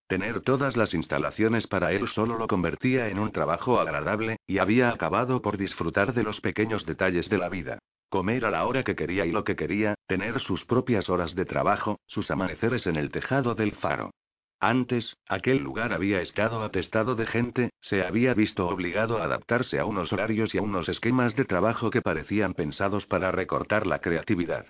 Tener todas las instalaciones para él solo lo convertía en un trabajo agradable, y había acabado por disfrutar de los pequeños detalles de la vida. Comer a la hora que quería y lo que quería, tener sus propias horas de trabajo, sus amaneceres en el tejado del faro. Antes, aquel lugar había estado atestado de gente, se había visto obligado a adaptarse a unos horarios y a unos esquemas de trabajo que parecían pensados para recortar la creatividad.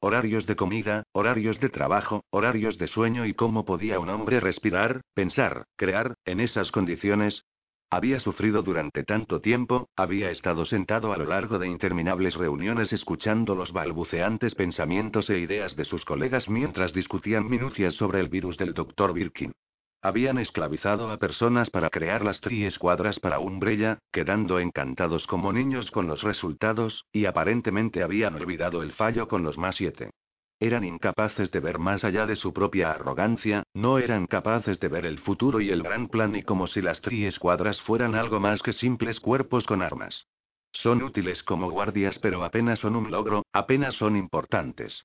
Horarios de comida, horarios de trabajo, horarios de sueño y cómo podía un hombre respirar, pensar, crear, en esas condiciones, había sufrido durante tanto tiempo, había estado sentado a lo largo de interminables reuniones escuchando los balbuceantes pensamientos e ideas de sus colegas mientras discutían minucias sobre el virus del Dr. Birkin. Habían esclavizado a personas para crear las triescuadras para Umbrella, quedando encantados como niños con los resultados, y aparentemente habían olvidado el fallo con los más siete. Eran incapaces de ver más allá de su propia arrogancia, no eran capaces de ver el futuro y el gran plan y como si las triescuadras fueran algo más que simples cuerpos con armas. Son útiles como guardias pero apenas son un logro, apenas son importantes.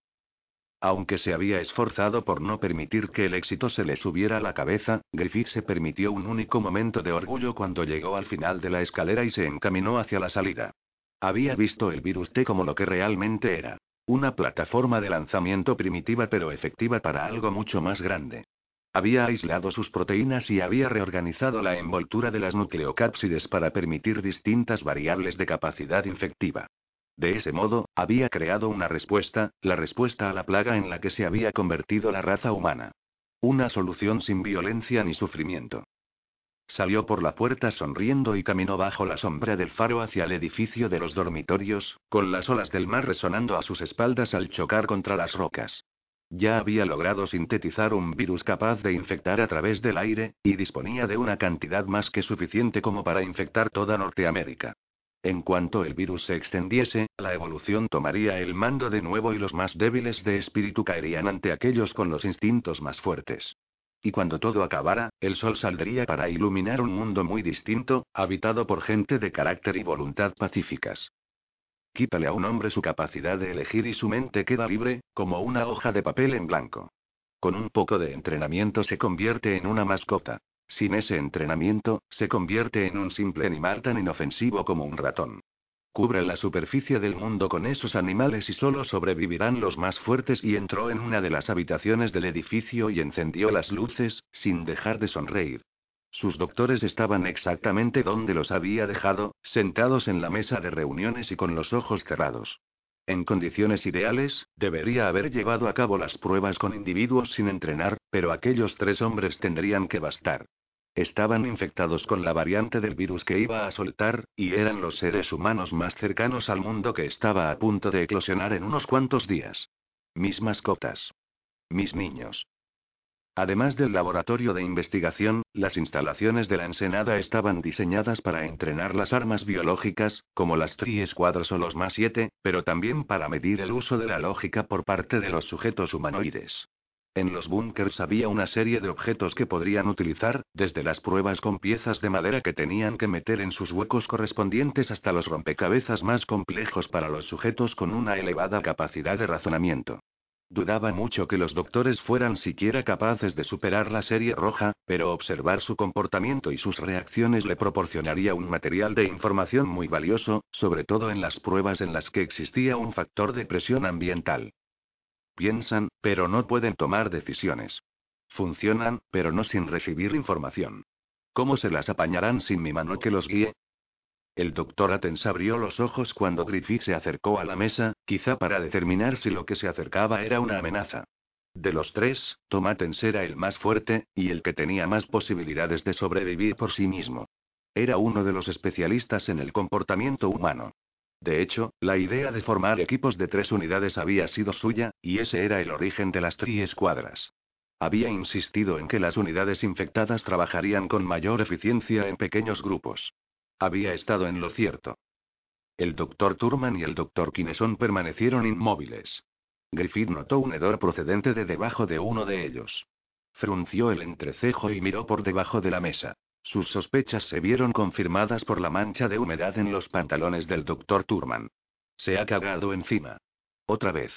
Aunque se había esforzado por no permitir que el éxito se le subiera a la cabeza, Griffith se permitió un único momento de orgullo cuando llegó al final de la escalera y se encaminó hacia la salida. Había visto el virus T como lo que realmente era. Una plataforma de lanzamiento primitiva pero efectiva para algo mucho más grande. Había aislado sus proteínas y había reorganizado la envoltura de las nucleocápsides para permitir distintas variables de capacidad infectiva. De ese modo, había creado una respuesta, la respuesta a la plaga en la que se había convertido la raza humana. Una solución sin violencia ni sufrimiento. Salió por la puerta sonriendo y caminó bajo la sombra del faro hacia el edificio de los dormitorios, con las olas del mar resonando a sus espaldas al chocar contra las rocas. Ya había logrado sintetizar un virus capaz de infectar a través del aire, y disponía de una cantidad más que suficiente como para infectar toda Norteamérica. En cuanto el virus se extendiese, la evolución tomaría el mando de nuevo y los más débiles de espíritu caerían ante aquellos con los instintos más fuertes. Y cuando todo acabara, el sol saldría para iluminar un mundo muy distinto, habitado por gente de carácter y voluntad pacíficas. Quítale a un hombre su capacidad de elegir y su mente queda libre, como una hoja de papel en blanco. Con un poco de entrenamiento se convierte en una mascota. Sin ese entrenamiento, se convierte en un simple animal tan inofensivo como un ratón. Cubre la superficie del mundo con esos animales y solo sobrevivirán los más fuertes y entró en una de las habitaciones del edificio y encendió las luces, sin dejar de sonreír. Sus doctores estaban exactamente donde los había dejado, sentados en la mesa de reuniones y con los ojos cerrados. En condiciones ideales, debería haber llevado a cabo las pruebas con individuos sin entrenar, pero aquellos tres hombres tendrían que bastar. Estaban infectados con la variante del virus que iba a soltar, y eran los seres humanos más cercanos al mundo que estaba a punto de eclosionar en unos cuantos días. Mis mascotas. Mis niños. Además del laboratorio de investigación, las instalaciones de la Ensenada estaban diseñadas para entrenar las armas biológicas, como las Tri-Escuadras o los más 7, pero también para medir el uso de la lógica por parte de los sujetos humanoides. En los búnkers había una serie de objetos que podrían utilizar, desde las pruebas con piezas de madera que tenían que meter en sus huecos correspondientes hasta los rompecabezas más complejos para los sujetos con una elevada capacidad de razonamiento. Dudaba mucho que los doctores fueran siquiera capaces de superar la serie roja, pero observar su comportamiento y sus reacciones le proporcionaría un material de información muy valioso, sobre todo en las pruebas en las que existía un factor de presión ambiental. Piensan, pero no pueden tomar decisiones. Funcionan, pero no sin recibir información. ¿Cómo se las apañarán sin mi mano que los guíe? El doctor Atens abrió los ojos cuando Griffith se acercó a la mesa, quizá para determinar si lo que se acercaba era una amenaza. De los tres, Tom Atens era el más fuerte, y el que tenía más posibilidades de sobrevivir por sí mismo. Era uno de los especialistas en el comportamiento humano. De hecho, la idea de formar equipos de tres unidades había sido suya, y ese era el origen de las tri-escuadras. Había insistido en que las unidades infectadas trabajarían con mayor eficiencia en pequeños grupos. Había estado en lo cierto. El doctor Turman y el doctor Kineson permanecieron inmóviles. Griffith notó un hedor procedente de debajo de uno de ellos. Frunció el entrecejo y miró por debajo de la mesa. Sus sospechas se vieron confirmadas por la mancha de humedad en los pantalones del doctor Turman. Se ha cagado encima. Otra vez.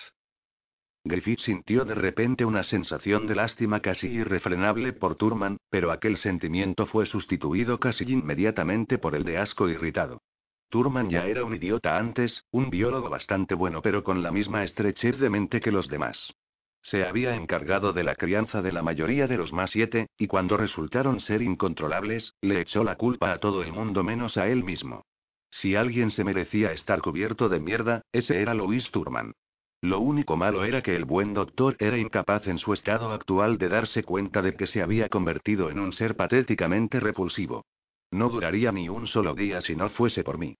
Griffith sintió de repente una sensación de lástima casi irrefrenable por Turman, pero aquel sentimiento fue sustituido casi inmediatamente por el de asco irritado. Turman ya era un idiota antes, un biólogo bastante bueno pero con la misma estrechez de mente que los demás. Se había encargado de la crianza de la mayoría de los más siete, y cuando resultaron ser incontrolables, le echó la culpa a todo el mundo menos a él mismo. Si alguien se merecía estar cubierto de mierda, ese era Louis Turman. Lo único malo era que el buen doctor era incapaz en su estado actual de darse cuenta de que se había convertido en un ser patéticamente repulsivo. No duraría ni un solo día si no fuese por mí.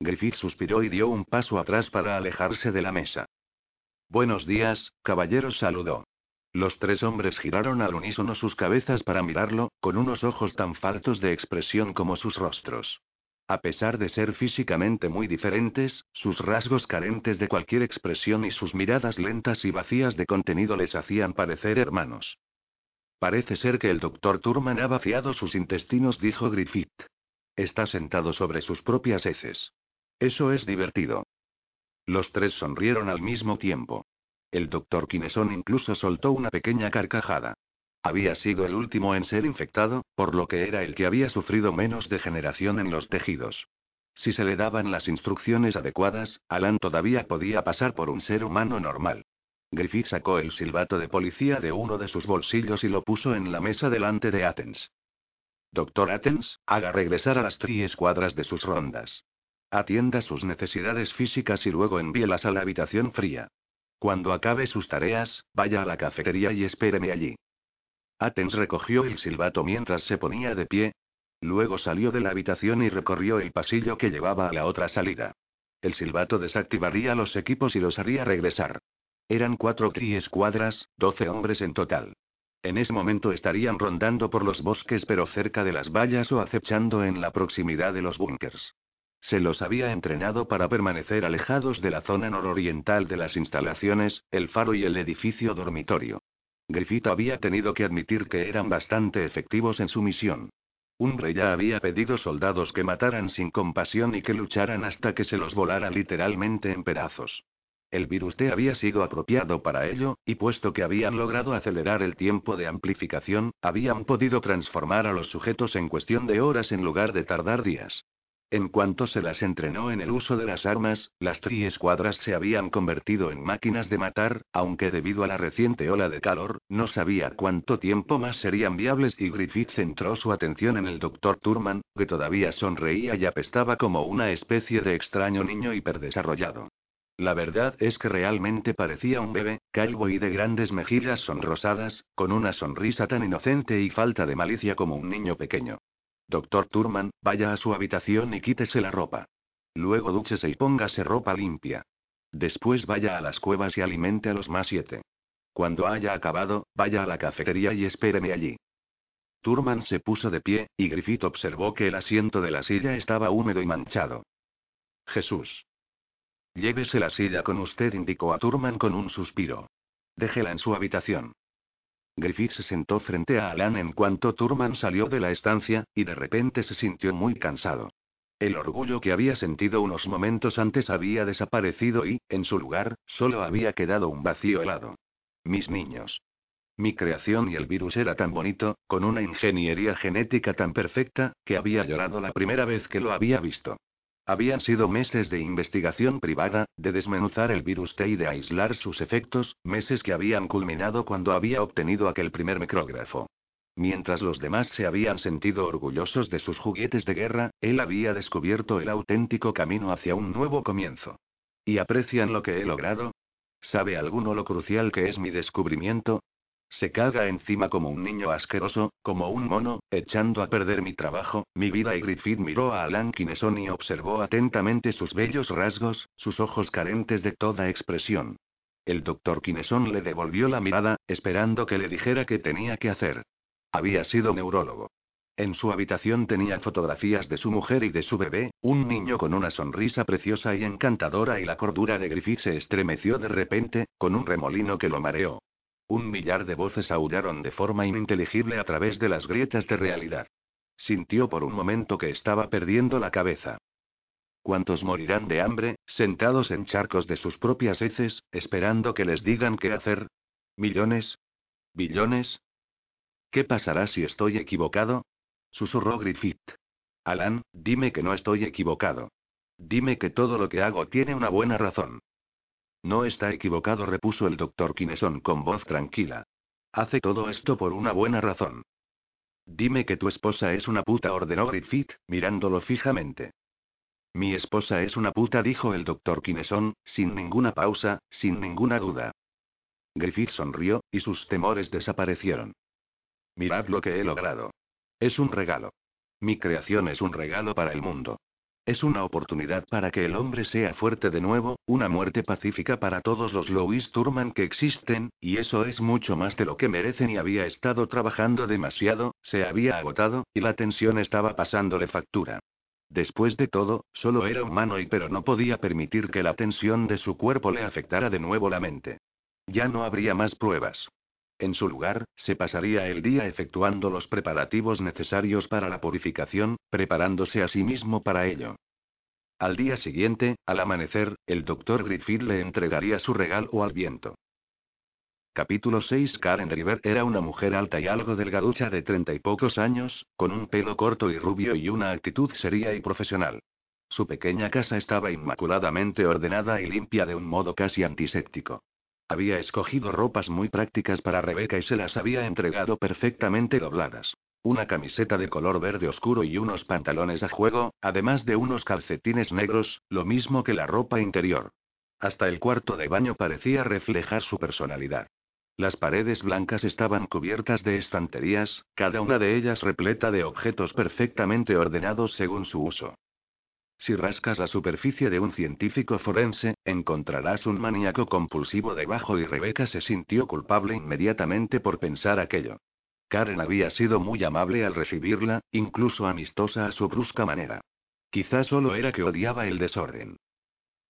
Griffith suspiró y dio un paso atrás para alejarse de la mesa. Buenos días, caballeros, saludó. Los tres hombres giraron al unísono sus cabezas para mirarlo, con unos ojos tan faltos de expresión como sus rostros. A pesar de ser físicamente muy diferentes, sus rasgos carentes de cualquier expresión y sus miradas lentas y vacías de contenido les hacían parecer hermanos. Parece ser que el doctor Turman ha vaciado sus intestinos, dijo Griffith. Está sentado sobre sus propias heces. Eso es divertido. Los tres sonrieron al mismo tiempo. El doctor Kineson incluso soltó una pequeña carcajada. Había sido el último en ser infectado, por lo que era el que había sufrido menos degeneración en los tejidos. Si se le daban las instrucciones adecuadas, Alan todavía podía pasar por un ser humano normal. Griffith sacó el silbato de policía de uno de sus bolsillos y lo puso en la mesa delante de Athens. Doctor Athens, haga regresar a las tri escuadras de sus rondas. Atienda sus necesidades físicas y luego envíelas a la habitación fría. Cuando acabe sus tareas, vaya a la cafetería y espéreme allí. Athens recogió el silbato mientras se ponía de pie. Luego salió de la habitación y recorrió el pasillo que llevaba a la otra salida. El silbato desactivaría los equipos y los haría regresar. Eran cuatro tri-escuadras, doce hombres en total. En ese momento estarían rondando por los bosques pero cerca de las vallas o acechando en la proximidad de los búnkers. Se los había entrenado para permanecer alejados de la zona nororiental de las instalaciones, el faro y el edificio dormitorio. Griffith había tenido que admitir que eran bastante efectivos en su misión. Rey ya había pedido soldados que mataran sin compasión y que lucharan hasta que se los volara literalmente en pedazos. El virus T había sido apropiado para ello, y puesto que habían logrado acelerar el tiempo de amplificación, habían podido transformar a los sujetos en cuestión de horas en lugar de tardar días. En cuanto se las entrenó en el uso de las armas, las tri-escuadras se habían convertido en máquinas de matar, aunque debido a la reciente ola de calor, no sabía cuánto tiempo más serían viables y Griffith centró su atención en el doctor Turman, que todavía sonreía y apestaba como una especie de extraño niño hiperdesarrollado. La verdad es que realmente parecía un bebé, calvo y de grandes mejillas sonrosadas, con una sonrisa tan inocente y falta de malicia como un niño pequeño. Doctor Turman, vaya a su habitación y quítese la ropa. Luego dúchese y póngase ropa limpia. Después vaya a las cuevas y alimente a los más siete. Cuando haya acabado, vaya a la cafetería y espéreme allí. Turman se puso de pie, y Griffith observó que el asiento de la silla estaba húmedo y manchado. Jesús. Llévese la silla con usted, indicó a Turman con un suspiro. Déjela en su habitación. Griffith se sentó frente a Alan en cuanto Turman salió de la estancia, y de repente se sintió muy cansado. El orgullo que había sentido unos momentos antes había desaparecido y, en su lugar, solo había quedado un vacío helado. Mis niños. Mi creación y el virus era tan bonito, con una ingeniería genética tan perfecta, que había llorado la primera vez que lo había visto. Habían sido meses de investigación privada, de desmenuzar el virus T y de aislar sus efectos, meses que habían culminado cuando había obtenido aquel primer micrógrafo. Mientras los demás se habían sentido orgullosos de sus juguetes de guerra, él había descubierto el auténtico camino hacia un nuevo comienzo. ¿Y aprecian lo que he logrado? ¿Sabe alguno lo crucial que es mi descubrimiento? Se caga encima como un niño asqueroso, como un mono, echando a perder mi trabajo, mi vida. Y Griffith miró a Alan Kineson y observó atentamente sus bellos rasgos, sus ojos carentes de toda expresión. El doctor Kineson le devolvió la mirada, esperando que le dijera qué tenía que hacer. Había sido neurólogo. En su habitación tenía fotografías de su mujer y de su bebé, un niño con una sonrisa preciosa y encantadora y la cordura de Griffith se estremeció de repente, con un remolino que lo mareó. Un millar de voces aullaron de forma ininteligible a través de las grietas de realidad. Sintió por un momento que estaba perdiendo la cabeza. ¿Cuántos morirán de hambre, sentados en charcos de sus propias heces, esperando que les digan qué hacer? ¿Millones? ¿Billones? ¿Qué pasará si estoy equivocado? Susurró Griffith. Alan, dime que no estoy equivocado. Dime que todo lo que hago tiene una buena razón. No está equivocado, repuso el doctor Kineson con voz tranquila. Hace todo esto por una buena razón. Dime que tu esposa es una puta, ordenó Griffith, mirándolo fijamente. Mi esposa es una puta, dijo el doctor Kineson, sin ninguna pausa, sin ninguna duda. Griffith sonrió, y sus temores desaparecieron. Mirad lo que he logrado. Es un regalo. Mi creación es un regalo para el mundo. Es una oportunidad para que el hombre sea fuerte de nuevo, una muerte pacífica para todos los Louis Turman que existen, y eso es mucho más de lo que merecen y había estado trabajando demasiado, se había agotado, y la tensión estaba pasándole factura. Después de todo, solo era humano y pero no podía permitir que la tensión de su cuerpo le afectara de nuevo la mente. Ya no habría más pruebas. En su lugar, se pasaría el día efectuando los preparativos necesarios para la purificación, preparándose a sí mismo para ello. Al día siguiente, al amanecer, el doctor Griffith le entregaría su regalo al viento. Capítulo 6 Karen River era una mujer alta y algo delgaducha de treinta y pocos años, con un pelo corto y rubio y una actitud seria y profesional. Su pequeña casa estaba inmaculadamente ordenada y limpia de un modo casi antiséptico. Había escogido ropas muy prácticas para Rebeca y se las había entregado perfectamente dobladas. Una camiseta de color verde oscuro y unos pantalones a juego, además de unos calcetines negros, lo mismo que la ropa interior. Hasta el cuarto de baño parecía reflejar su personalidad. Las paredes blancas estaban cubiertas de estanterías, cada una de ellas repleta de objetos perfectamente ordenados según su uso. Si rascas la superficie de un científico forense, encontrarás un maníaco compulsivo debajo y Rebeca se sintió culpable inmediatamente por pensar aquello. Karen había sido muy amable al recibirla, incluso amistosa a su brusca manera. Quizá solo era que odiaba el desorden.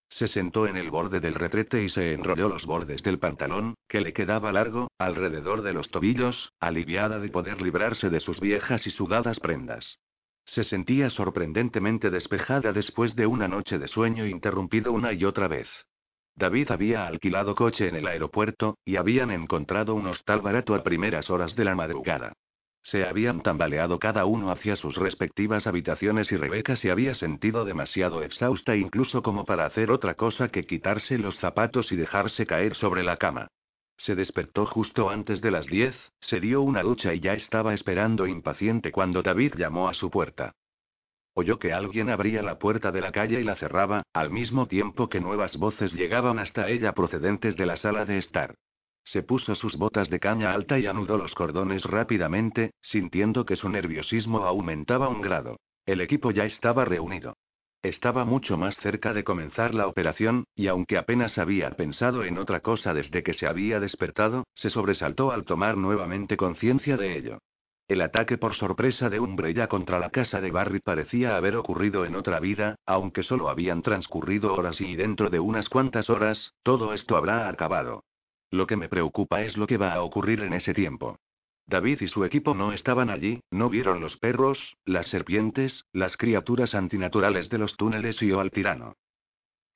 Se sentó en el borde del retrete y se enrolló los bordes del pantalón, que le quedaba largo, alrededor de los tobillos, aliviada de poder librarse de sus viejas y sudadas prendas. Se sentía sorprendentemente despejada después de una noche de sueño interrumpido una y otra vez. David había alquilado coche en el aeropuerto, y habían encontrado un hostal barato a primeras horas de la madrugada. Se habían tambaleado cada uno hacia sus respectivas habitaciones y Rebeca se había sentido demasiado exhausta incluso como para hacer otra cosa que quitarse los zapatos y dejarse caer sobre la cama. Se despertó justo antes de las diez, se dio una ducha y ya estaba esperando impaciente cuando David llamó a su puerta. Oyó que alguien abría la puerta de la calle y la cerraba, al mismo tiempo que nuevas voces llegaban hasta ella procedentes de la sala de estar. Se puso sus botas de caña alta y anudó los cordones rápidamente, sintiendo que su nerviosismo aumentaba un grado. El equipo ya estaba reunido. Estaba mucho más cerca de comenzar la operación, y aunque apenas había pensado en otra cosa desde que se había despertado, se sobresaltó al tomar nuevamente conciencia de ello. El ataque por sorpresa de Umbrella contra la casa de Barry parecía haber ocurrido en otra vida, aunque solo habían transcurrido horas y dentro de unas cuantas horas, todo esto habrá acabado. Lo que me preocupa es lo que va a ocurrir en ese tiempo. David y su equipo no estaban allí, no vieron los perros, las serpientes, las criaturas antinaturales de los túneles y o al tirano.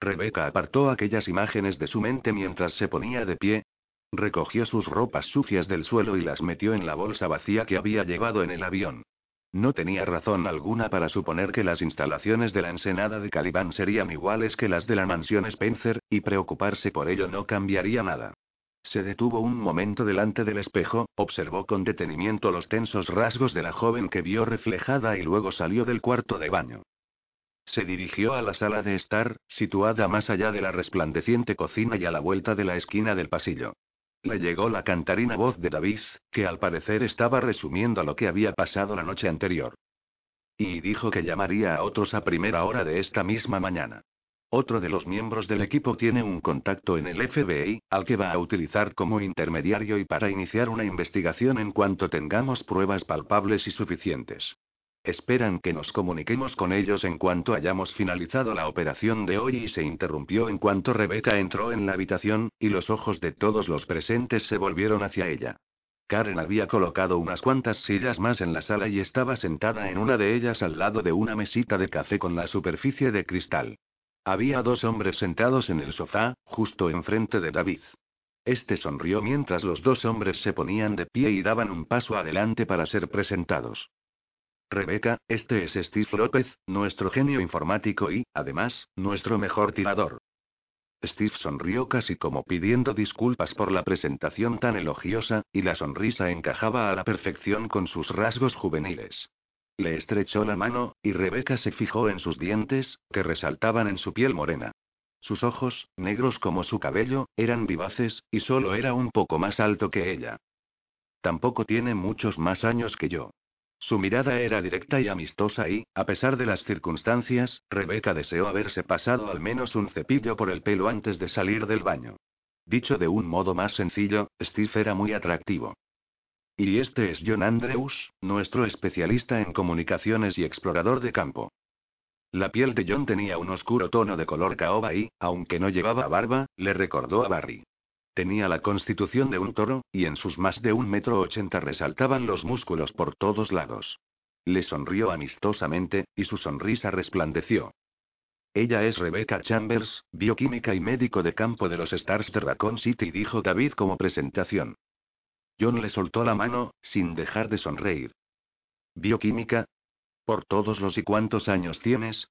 Rebeca apartó aquellas imágenes de su mente mientras se ponía de pie, Recogió sus ropas sucias del suelo y las metió en la bolsa vacía que había llevado en el avión. No tenía razón alguna para suponer que las instalaciones de la ensenada de Calibán serían iguales que las de la mansión Spencer, y preocuparse por ello no cambiaría nada. Se detuvo un momento delante del espejo, observó con detenimiento los tensos rasgos de la joven que vio reflejada y luego salió del cuarto de baño. Se dirigió a la sala de estar, situada más allá de la resplandeciente cocina y a la vuelta de la esquina del pasillo. Le llegó la cantarina voz de David, que al parecer estaba resumiendo lo que había pasado la noche anterior. Y dijo que llamaría a otros a primera hora de esta misma mañana. Otro de los miembros del equipo tiene un contacto en el FBI, al que va a utilizar como intermediario y para iniciar una investigación en cuanto tengamos pruebas palpables y suficientes. Esperan que nos comuniquemos con ellos en cuanto hayamos finalizado la operación de hoy y se interrumpió en cuanto Rebeca entró en la habitación, y los ojos de todos los presentes se volvieron hacia ella. Karen había colocado unas cuantas sillas más en la sala y estaba sentada en una de ellas al lado de una mesita de café con la superficie de cristal. Había dos hombres sentados en el sofá, justo enfrente de David. Este sonrió mientras los dos hombres se ponían de pie y daban un paso adelante para ser presentados. Rebeca, este es Steve López, nuestro genio informático y, además, nuestro mejor tirador. Steve sonrió casi como pidiendo disculpas por la presentación tan elogiosa, y la sonrisa encajaba a la perfección con sus rasgos juveniles. Le estrechó la mano, y Rebeca se fijó en sus dientes, que resaltaban en su piel morena. Sus ojos, negros como su cabello, eran vivaces, y solo era un poco más alto que ella. Tampoco tiene muchos más años que yo. Su mirada era directa y amistosa y, a pesar de las circunstancias, Rebeca deseó haberse pasado al menos un cepillo por el pelo antes de salir del baño. Dicho de un modo más sencillo, Steve era muy atractivo. Y este es John Andrews, nuestro especialista en comunicaciones y explorador de campo. La piel de John tenía un oscuro tono de color caoba y, aunque no llevaba barba, le recordó a Barry. Tenía la constitución de un toro, y en sus más de un metro ochenta resaltaban los músculos por todos lados. Le sonrió amistosamente, y su sonrisa resplandeció. Ella es Rebecca Chambers, bioquímica y médico de campo de los Stars de Raccoon City, dijo David como presentación. John le soltó la mano, sin dejar de sonreír. ¿Bioquímica? ¿Por todos los y cuántos años tienes?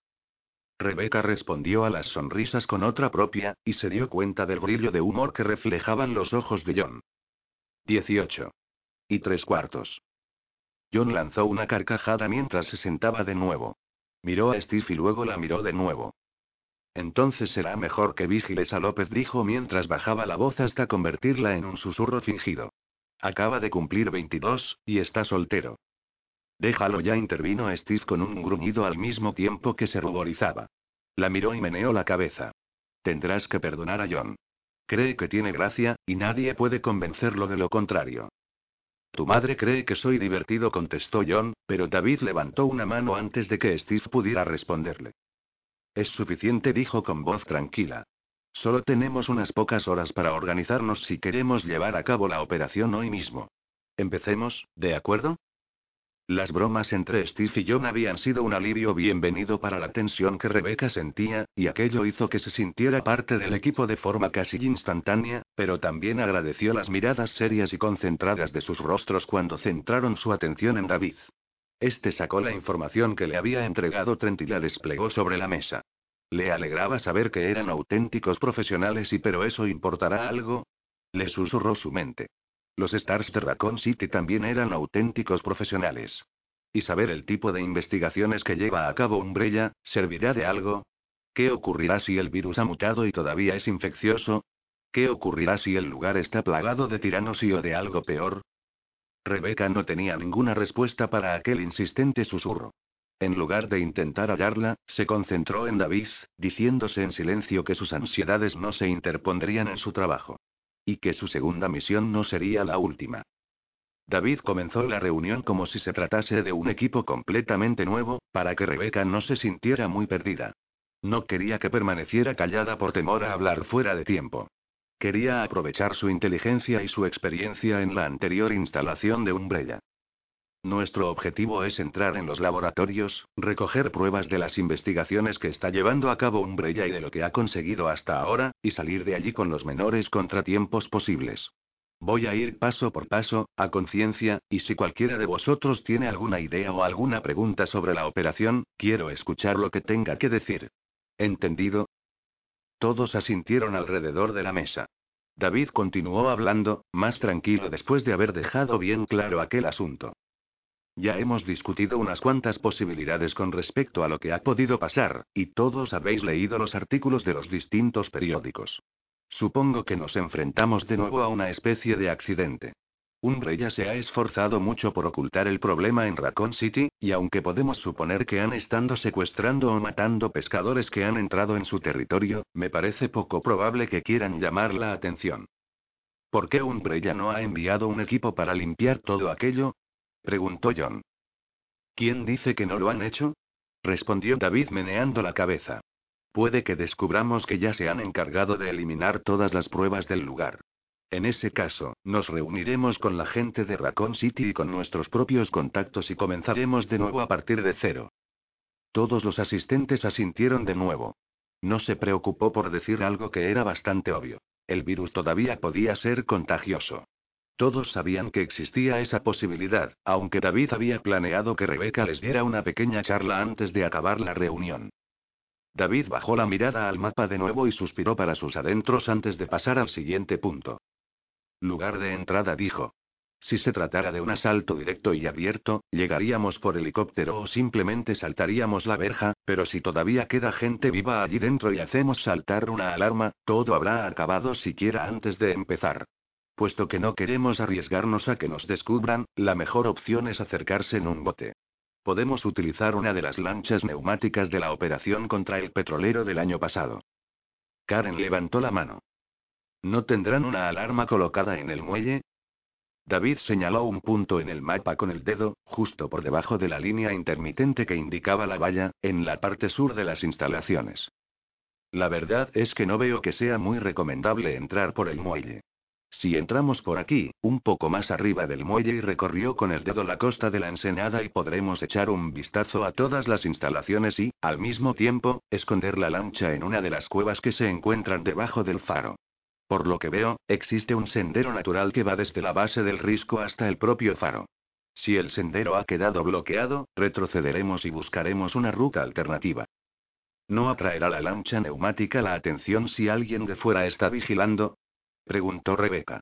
Rebeca respondió a las sonrisas con otra propia, y se dio cuenta del brillo de humor que reflejaban los ojos de John. 18. Y tres cuartos. John lanzó una carcajada mientras se sentaba de nuevo. Miró a Steve y luego la miró de nuevo. Entonces será mejor que vigiles a López, dijo mientras bajaba la voz hasta convertirla en un susurro fingido. Acaba de cumplir 22, y está soltero. Déjalo ya, intervino Steve con un gruñido al mismo tiempo que se ruborizaba. La miró y meneó la cabeza. Tendrás que perdonar a John. Cree que tiene gracia, y nadie puede convencerlo de lo contrario. Tu madre cree que soy divertido, contestó John, pero David levantó una mano antes de que Steve pudiera responderle. Es suficiente, dijo con voz tranquila. Solo tenemos unas pocas horas para organizarnos si queremos llevar a cabo la operación hoy mismo. Empecemos, ¿de acuerdo? Las bromas entre Steve y John habían sido un alivio bienvenido para la tensión que Rebecca sentía, y aquello hizo que se sintiera parte del equipo de forma casi instantánea, pero también agradeció las miradas serias y concentradas de sus rostros cuando centraron su atención en David. Este sacó la información que le había entregado Trent y la desplegó sobre la mesa. Le alegraba saber que eran auténticos profesionales y pero eso importará algo. Le susurró su mente. Los Stars de Raccoon City también eran auténticos profesionales. ¿Y saber el tipo de investigaciones que lleva a cabo Umbrella, servirá de algo? ¿Qué ocurrirá si el virus ha mutado y todavía es infeccioso? ¿Qué ocurrirá si el lugar está plagado de tiranos y o de algo peor? Rebeca no tenía ninguna respuesta para aquel insistente susurro. En lugar de intentar hallarla, se concentró en David, diciéndose en silencio que sus ansiedades no se interpondrían en su trabajo. Y que su segunda misión no sería la última. David comenzó la reunión como si se tratase de un equipo completamente nuevo, para que Rebeca no se sintiera muy perdida. No quería que permaneciera callada por temor a hablar fuera de tiempo. Quería aprovechar su inteligencia y su experiencia en la anterior instalación de Umbrella. Nuestro objetivo es entrar en los laboratorios, recoger pruebas de las investigaciones que está llevando a cabo Umbrella y de lo que ha conseguido hasta ahora, y salir de allí con los menores contratiempos posibles. Voy a ir paso por paso, a conciencia, y si cualquiera de vosotros tiene alguna idea o alguna pregunta sobre la operación, quiero escuchar lo que tenga que decir. ¿Entendido? Todos asintieron alrededor de la mesa. David continuó hablando, más tranquilo después de haber dejado bien claro aquel asunto. Ya hemos discutido unas cuantas posibilidades con respecto a lo que ha podido pasar, y todos habéis leído los artículos de los distintos periódicos. Supongo que nos enfrentamos de nuevo a una especie de accidente. Ya se ha esforzado mucho por ocultar el problema en Raccoon City, y aunque podemos suponer que han estado secuestrando o matando pescadores que han entrado en su territorio, me parece poco probable que quieran llamar la atención. ¿Por qué ya no ha enviado un equipo para limpiar todo aquello? Preguntó John. ¿Quién dice que no lo han hecho? respondió David meneando la cabeza. Puede que descubramos que ya se han encargado de eliminar todas las pruebas del lugar. En ese caso, nos reuniremos con la gente de Raccoon City y con nuestros propios contactos y comenzaremos de nuevo a partir de cero. Todos los asistentes asintieron de nuevo. No se preocupó por decir algo que era bastante obvio. El virus todavía podía ser contagioso. Todos sabían que existía esa posibilidad, aunque David había planeado que Rebeca les diera una pequeña charla antes de acabar la reunión. David bajó la mirada al mapa de nuevo y suspiró para sus adentros antes de pasar al siguiente punto. Lugar de entrada dijo. Si se tratara de un asalto directo y abierto, llegaríamos por helicóptero o simplemente saltaríamos la verja, pero si todavía queda gente viva allí dentro y hacemos saltar una alarma, todo habrá acabado siquiera antes de empezar. Puesto que no queremos arriesgarnos a que nos descubran, la mejor opción es acercarse en un bote. Podemos utilizar una de las lanchas neumáticas de la operación contra el petrolero del año pasado. Karen levantó la mano. ¿No tendrán una alarma colocada en el muelle? David señaló un punto en el mapa con el dedo, justo por debajo de la línea intermitente que indicaba la valla, en la parte sur de las instalaciones. La verdad es que no veo que sea muy recomendable entrar por el muelle. Si entramos por aquí, un poco más arriba del muelle y recorrió con el dedo la costa de la ensenada y podremos echar un vistazo a todas las instalaciones y, al mismo tiempo, esconder la lancha en una de las cuevas que se encuentran debajo del faro. Por lo que veo, existe un sendero natural que va desde la base del risco hasta el propio faro. Si el sendero ha quedado bloqueado, retrocederemos y buscaremos una ruta alternativa. ¿No atraerá la lancha neumática la atención si alguien de fuera está vigilando? Preguntó Rebeca.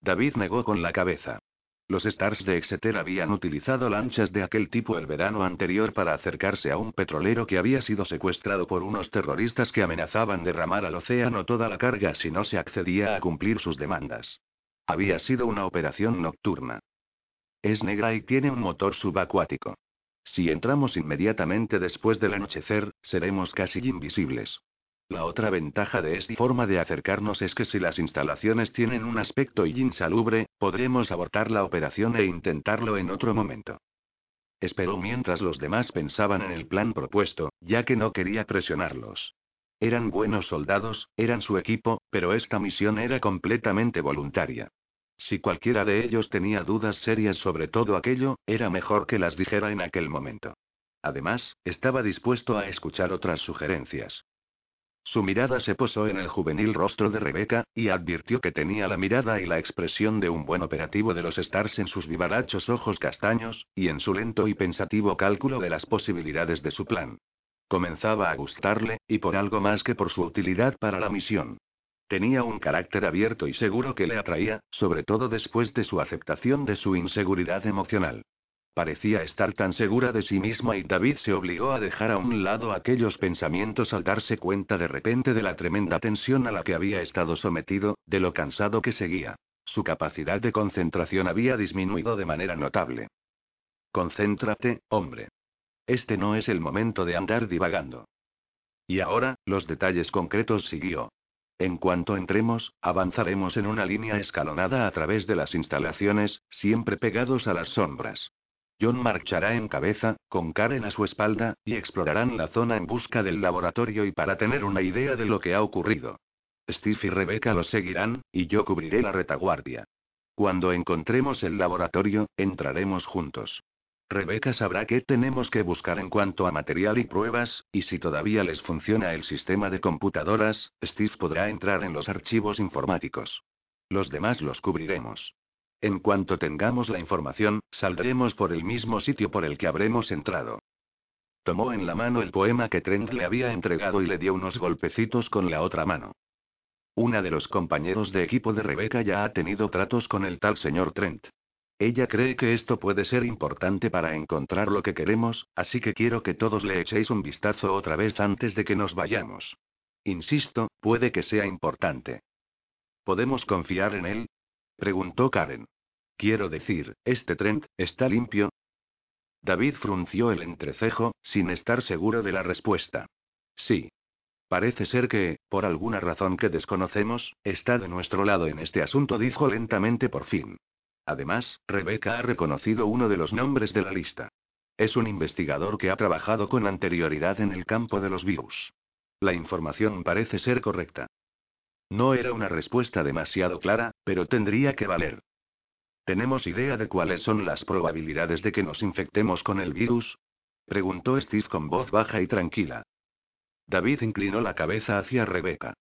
David negó con la cabeza. Los Stars de Exeter habían utilizado lanchas de aquel tipo el verano anterior para acercarse a un petrolero que había sido secuestrado por unos terroristas que amenazaban derramar al océano toda la carga si no se accedía a cumplir sus demandas. Había sido una operación nocturna. Es negra y tiene un motor subacuático. Si entramos inmediatamente después del anochecer, seremos casi invisibles. La otra ventaja de esta forma de acercarnos es que si las instalaciones tienen un aspecto insalubre, podremos abortar la operación e intentarlo en otro momento. Esperó mientras los demás pensaban en el plan propuesto, ya que no quería presionarlos. Eran buenos soldados, eran su equipo, pero esta misión era completamente voluntaria. Si cualquiera de ellos tenía dudas serias sobre todo aquello, era mejor que las dijera en aquel momento. Además, estaba dispuesto a escuchar otras sugerencias. Su mirada se posó en el juvenil rostro de Rebeca, y advirtió que tenía la mirada y la expresión de un buen operativo de los Stars en sus vivarachos ojos castaños, y en su lento y pensativo cálculo de las posibilidades de su plan. Comenzaba a gustarle, y por algo más que por su utilidad para la misión. Tenía un carácter abierto y seguro que le atraía, sobre todo después de su aceptación de su inseguridad emocional. Parecía estar tan segura de sí misma y David se obligó a dejar a un lado aquellos pensamientos al darse cuenta de repente de la tremenda tensión a la que había estado sometido, de lo cansado que seguía. Su capacidad de concentración había disminuido de manera notable. Concéntrate, hombre. Este no es el momento de andar divagando. Y ahora, los detalles concretos siguió. En cuanto entremos, avanzaremos en una línea escalonada a través de las instalaciones, siempre pegados a las sombras. John marchará en cabeza, con Karen a su espalda, y explorarán la zona en busca del laboratorio y para tener una idea de lo que ha ocurrido. Steve y Rebecca lo seguirán, y yo cubriré la retaguardia. Cuando encontremos el laboratorio, entraremos juntos. Rebecca sabrá qué tenemos que buscar en cuanto a material y pruebas, y si todavía les funciona el sistema de computadoras, Steve podrá entrar en los archivos informáticos. Los demás los cubriremos. En cuanto tengamos la información, saldremos por el mismo sitio por el que habremos entrado. Tomó en la mano el poema que Trent le había entregado y le dio unos golpecitos con la otra mano. Una de los compañeros de equipo de Rebeca ya ha tenido tratos con el tal señor Trent. Ella cree que esto puede ser importante para encontrar lo que queremos, así que quiero que todos le echéis un vistazo otra vez antes de que nos vayamos. Insisto, puede que sea importante. ¿Podemos confiar en él? Preguntó Karen. Quiero decir, ¿este Trent, está limpio? David frunció el entrecejo, sin estar seguro de la respuesta. Sí. Parece ser que, por alguna razón que desconocemos, está de nuestro lado en este asunto, dijo lentamente por fin. Además, Rebeca ha reconocido uno de los nombres de la lista. Es un investigador que ha trabajado con anterioridad en el campo de los virus. La información parece ser correcta. No era una respuesta demasiado clara, pero tendría que valer. ¿Tenemos idea de cuáles son las probabilidades de que nos infectemos con el virus? Preguntó Steve con voz baja y tranquila. David inclinó la cabeza hacia Rebeca.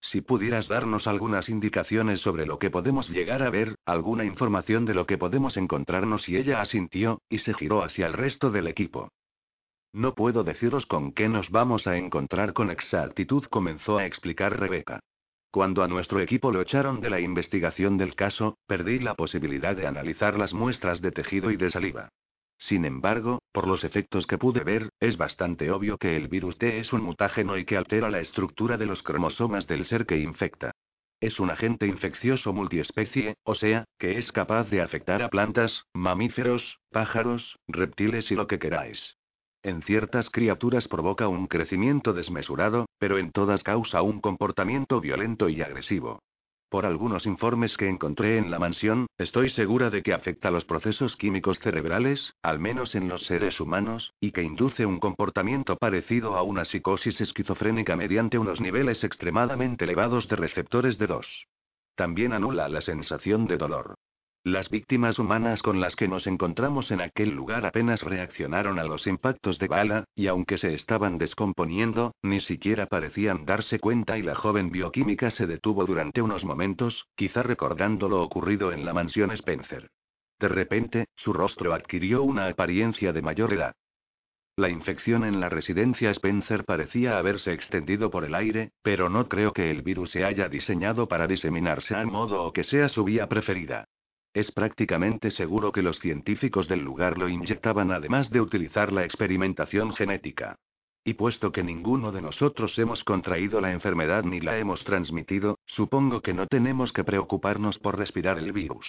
Si pudieras darnos algunas indicaciones sobre lo que podemos llegar a ver, alguna información de lo que podemos encontrarnos y ella asintió, y se giró hacia el resto del equipo. No puedo deciros con qué nos vamos a encontrar con exactitud, comenzó a explicar Rebeca. Cuando a nuestro equipo lo echaron de la investigación del caso, perdí la posibilidad de analizar las muestras de tejido y de saliva. Sin embargo, por los efectos que pude ver, es bastante obvio que el virus T es un mutágeno y que altera la estructura de los cromosomas del ser que infecta. Es un agente infeccioso multiespecie, o sea, que es capaz de afectar a plantas, mamíferos, pájaros, reptiles y lo que queráis. En ciertas criaturas provoca un crecimiento desmesurado, pero en todas causa un comportamiento violento y agresivo. Por algunos informes que encontré en la mansión, estoy segura de que afecta los procesos químicos cerebrales, al menos en los seres humanos, y que induce un comportamiento parecido a una psicosis esquizofrénica mediante unos niveles extremadamente elevados de receptores de 2. También anula la sensación de dolor. Las víctimas humanas con las que nos encontramos en aquel lugar apenas reaccionaron a los impactos de bala, y aunque se estaban descomponiendo, ni siquiera parecían darse cuenta y la joven bioquímica se detuvo durante unos momentos, quizá recordando lo ocurrido en la mansión Spencer. De repente, su rostro adquirió una apariencia de mayor edad. La infección en la residencia Spencer parecía haberse extendido por el aire, pero no creo que el virus se haya diseñado para diseminarse al modo o que sea su vía preferida. Es prácticamente seguro que los científicos del lugar lo inyectaban además de utilizar la experimentación genética. Y puesto que ninguno de nosotros hemos contraído la enfermedad ni la hemos transmitido, supongo que no tenemos que preocuparnos por respirar el virus.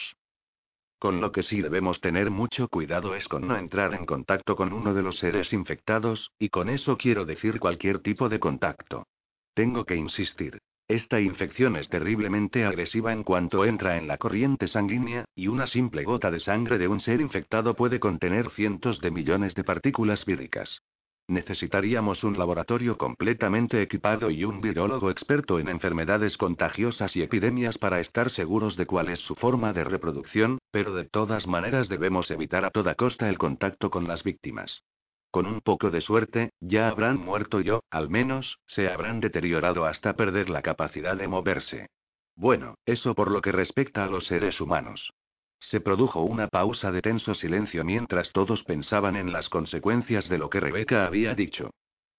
Con lo que sí debemos tener mucho cuidado es con no entrar en contacto con uno de los seres infectados, y con eso quiero decir cualquier tipo de contacto. Tengo que insistir. Esta infección es terriblemente agresiva en cuanto entra en la corriente sanguínea, y una simple gota de sangre de un ser infectado puede contener cientos de millones de partículas víricas. Necesitaríamos un laboratorio completamente equipado y un virólogo experto en enfermedades contagiosas y epidemias para estar seguros de cuál es su forma de reproducción, pero de todas maneras debemos evitar a toda costa el contacto con las víctimas. Con un poco de suerte, ya habrán muerto yo, al menos, se habrán deteriorado hasta perder la capacidad de moverse. Bueno, eso por lo que respecta a los seres humanos. Se produjo una pausa de tenso silencio mientras todos pensaban en las consecuencias de lo que Rebeca había dicho.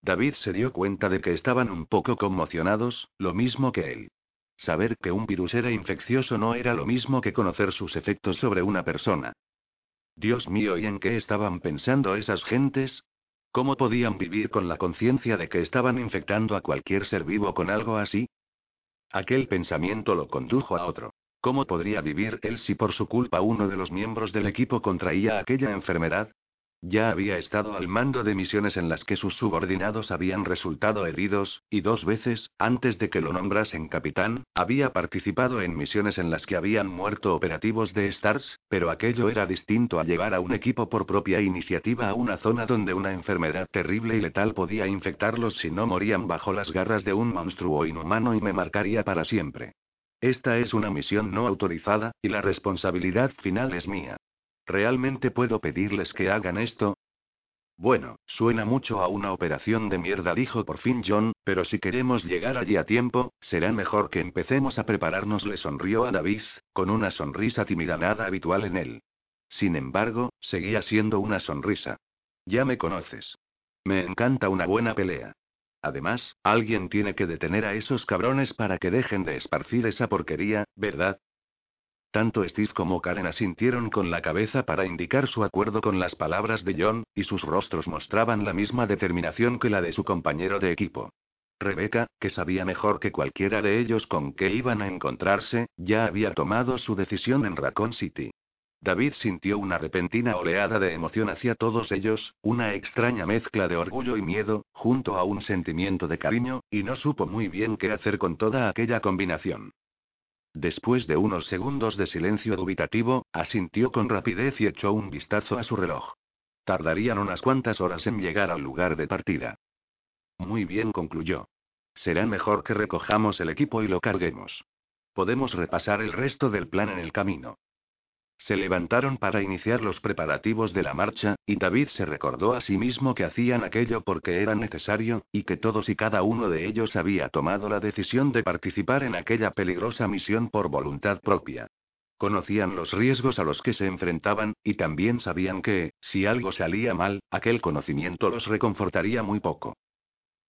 David se dio cuenta de que estaban un poco conmocionados, lo mismo que él. Saber que un virus era infeccioso no era lo mismo que conocer sus efectos sobre una persona. Dios mío, ¿y en qué estaban pensando esas gentes? ¿Cómo podían vivir con la conciencia de que estaban infectando a cualquier ser vivo con algo así? Aquel pensamiento lo condujo a otro. ¿Cómo podría vivir él si por su culpa uno de los miembros del equipo contraía aquella enfermedad? Ya había estado al mando de misiones en las que sus subordinados habían resultado heridos, y dos veces, antes de que lo nombrasen capitán, había participado en misiones en las que habían muerto operativos de STARS, pero aquello era distinto a llevar a un equipo por propia iniciativa a una zona donde una enfermedad terrible y letal podía infectarlos si no morían bajo las garras de un monstruo inhumano y me marcaría para siempre. Esta es una misión no autorizada, y la responsabilidad final es mía. ¿Realmente puedo pedirles que hagan esto? Bueno, suena mucho a una operación de mierda, dijo por fin John, pero si queremos llegar allí a tiempo, será mejor que empecemos a prepararnos, le sonrió a David, con una sonrisa tímida nada habitual en él. Sin embargo, seguía siendo una sonrisa. Ya me conoces. Me encanta una buena pelea. Además, alguien tiene que detener a esos cabrones para que dejen de esparcir esa porquería, ¿verdad? Tanto Steve como Karen asintieron con la cabeza para indicar su acuerdo con las palabras de John, y sus rostros mostraban la misma determinación que la de su compañero de equipo. Rebecca, que sabía mejor que cualquiera de ellos con qué iban a encontrarse, ya había tomado su decisión en Raccoon City. David sintió una repentina oleada de emoción hacia todos ellos, una extraña mezcla de orgullo y miedo, junto a un sentimiento de cariño, y no supo muy bien qué hacer con toda aquella combinación. Después de unos segundos de silencio dubitativo, asintió con rapidez y echó un vistazo a su reloj. Tardarían unas cuantas horas en llegar al lugar de partida. Muy bien, concluyó. Será mejor que recojamos el equipo y lo carguemos. Podemos repasar el resto del plan en el camino. Se levantaron para iniciar los preparativos de la marcha, y David se recordó a sí mismo que hacían aquello porque era necesario, y que todos y cada uno de ellos había tomado la decisión de participar en aquella peligrosa misión por voluntad propia. Conocían los riesgos a los que se enfrentaban, y también sabían que, si algo salía mal, aquel conocimiento los reconfortaría muy poco.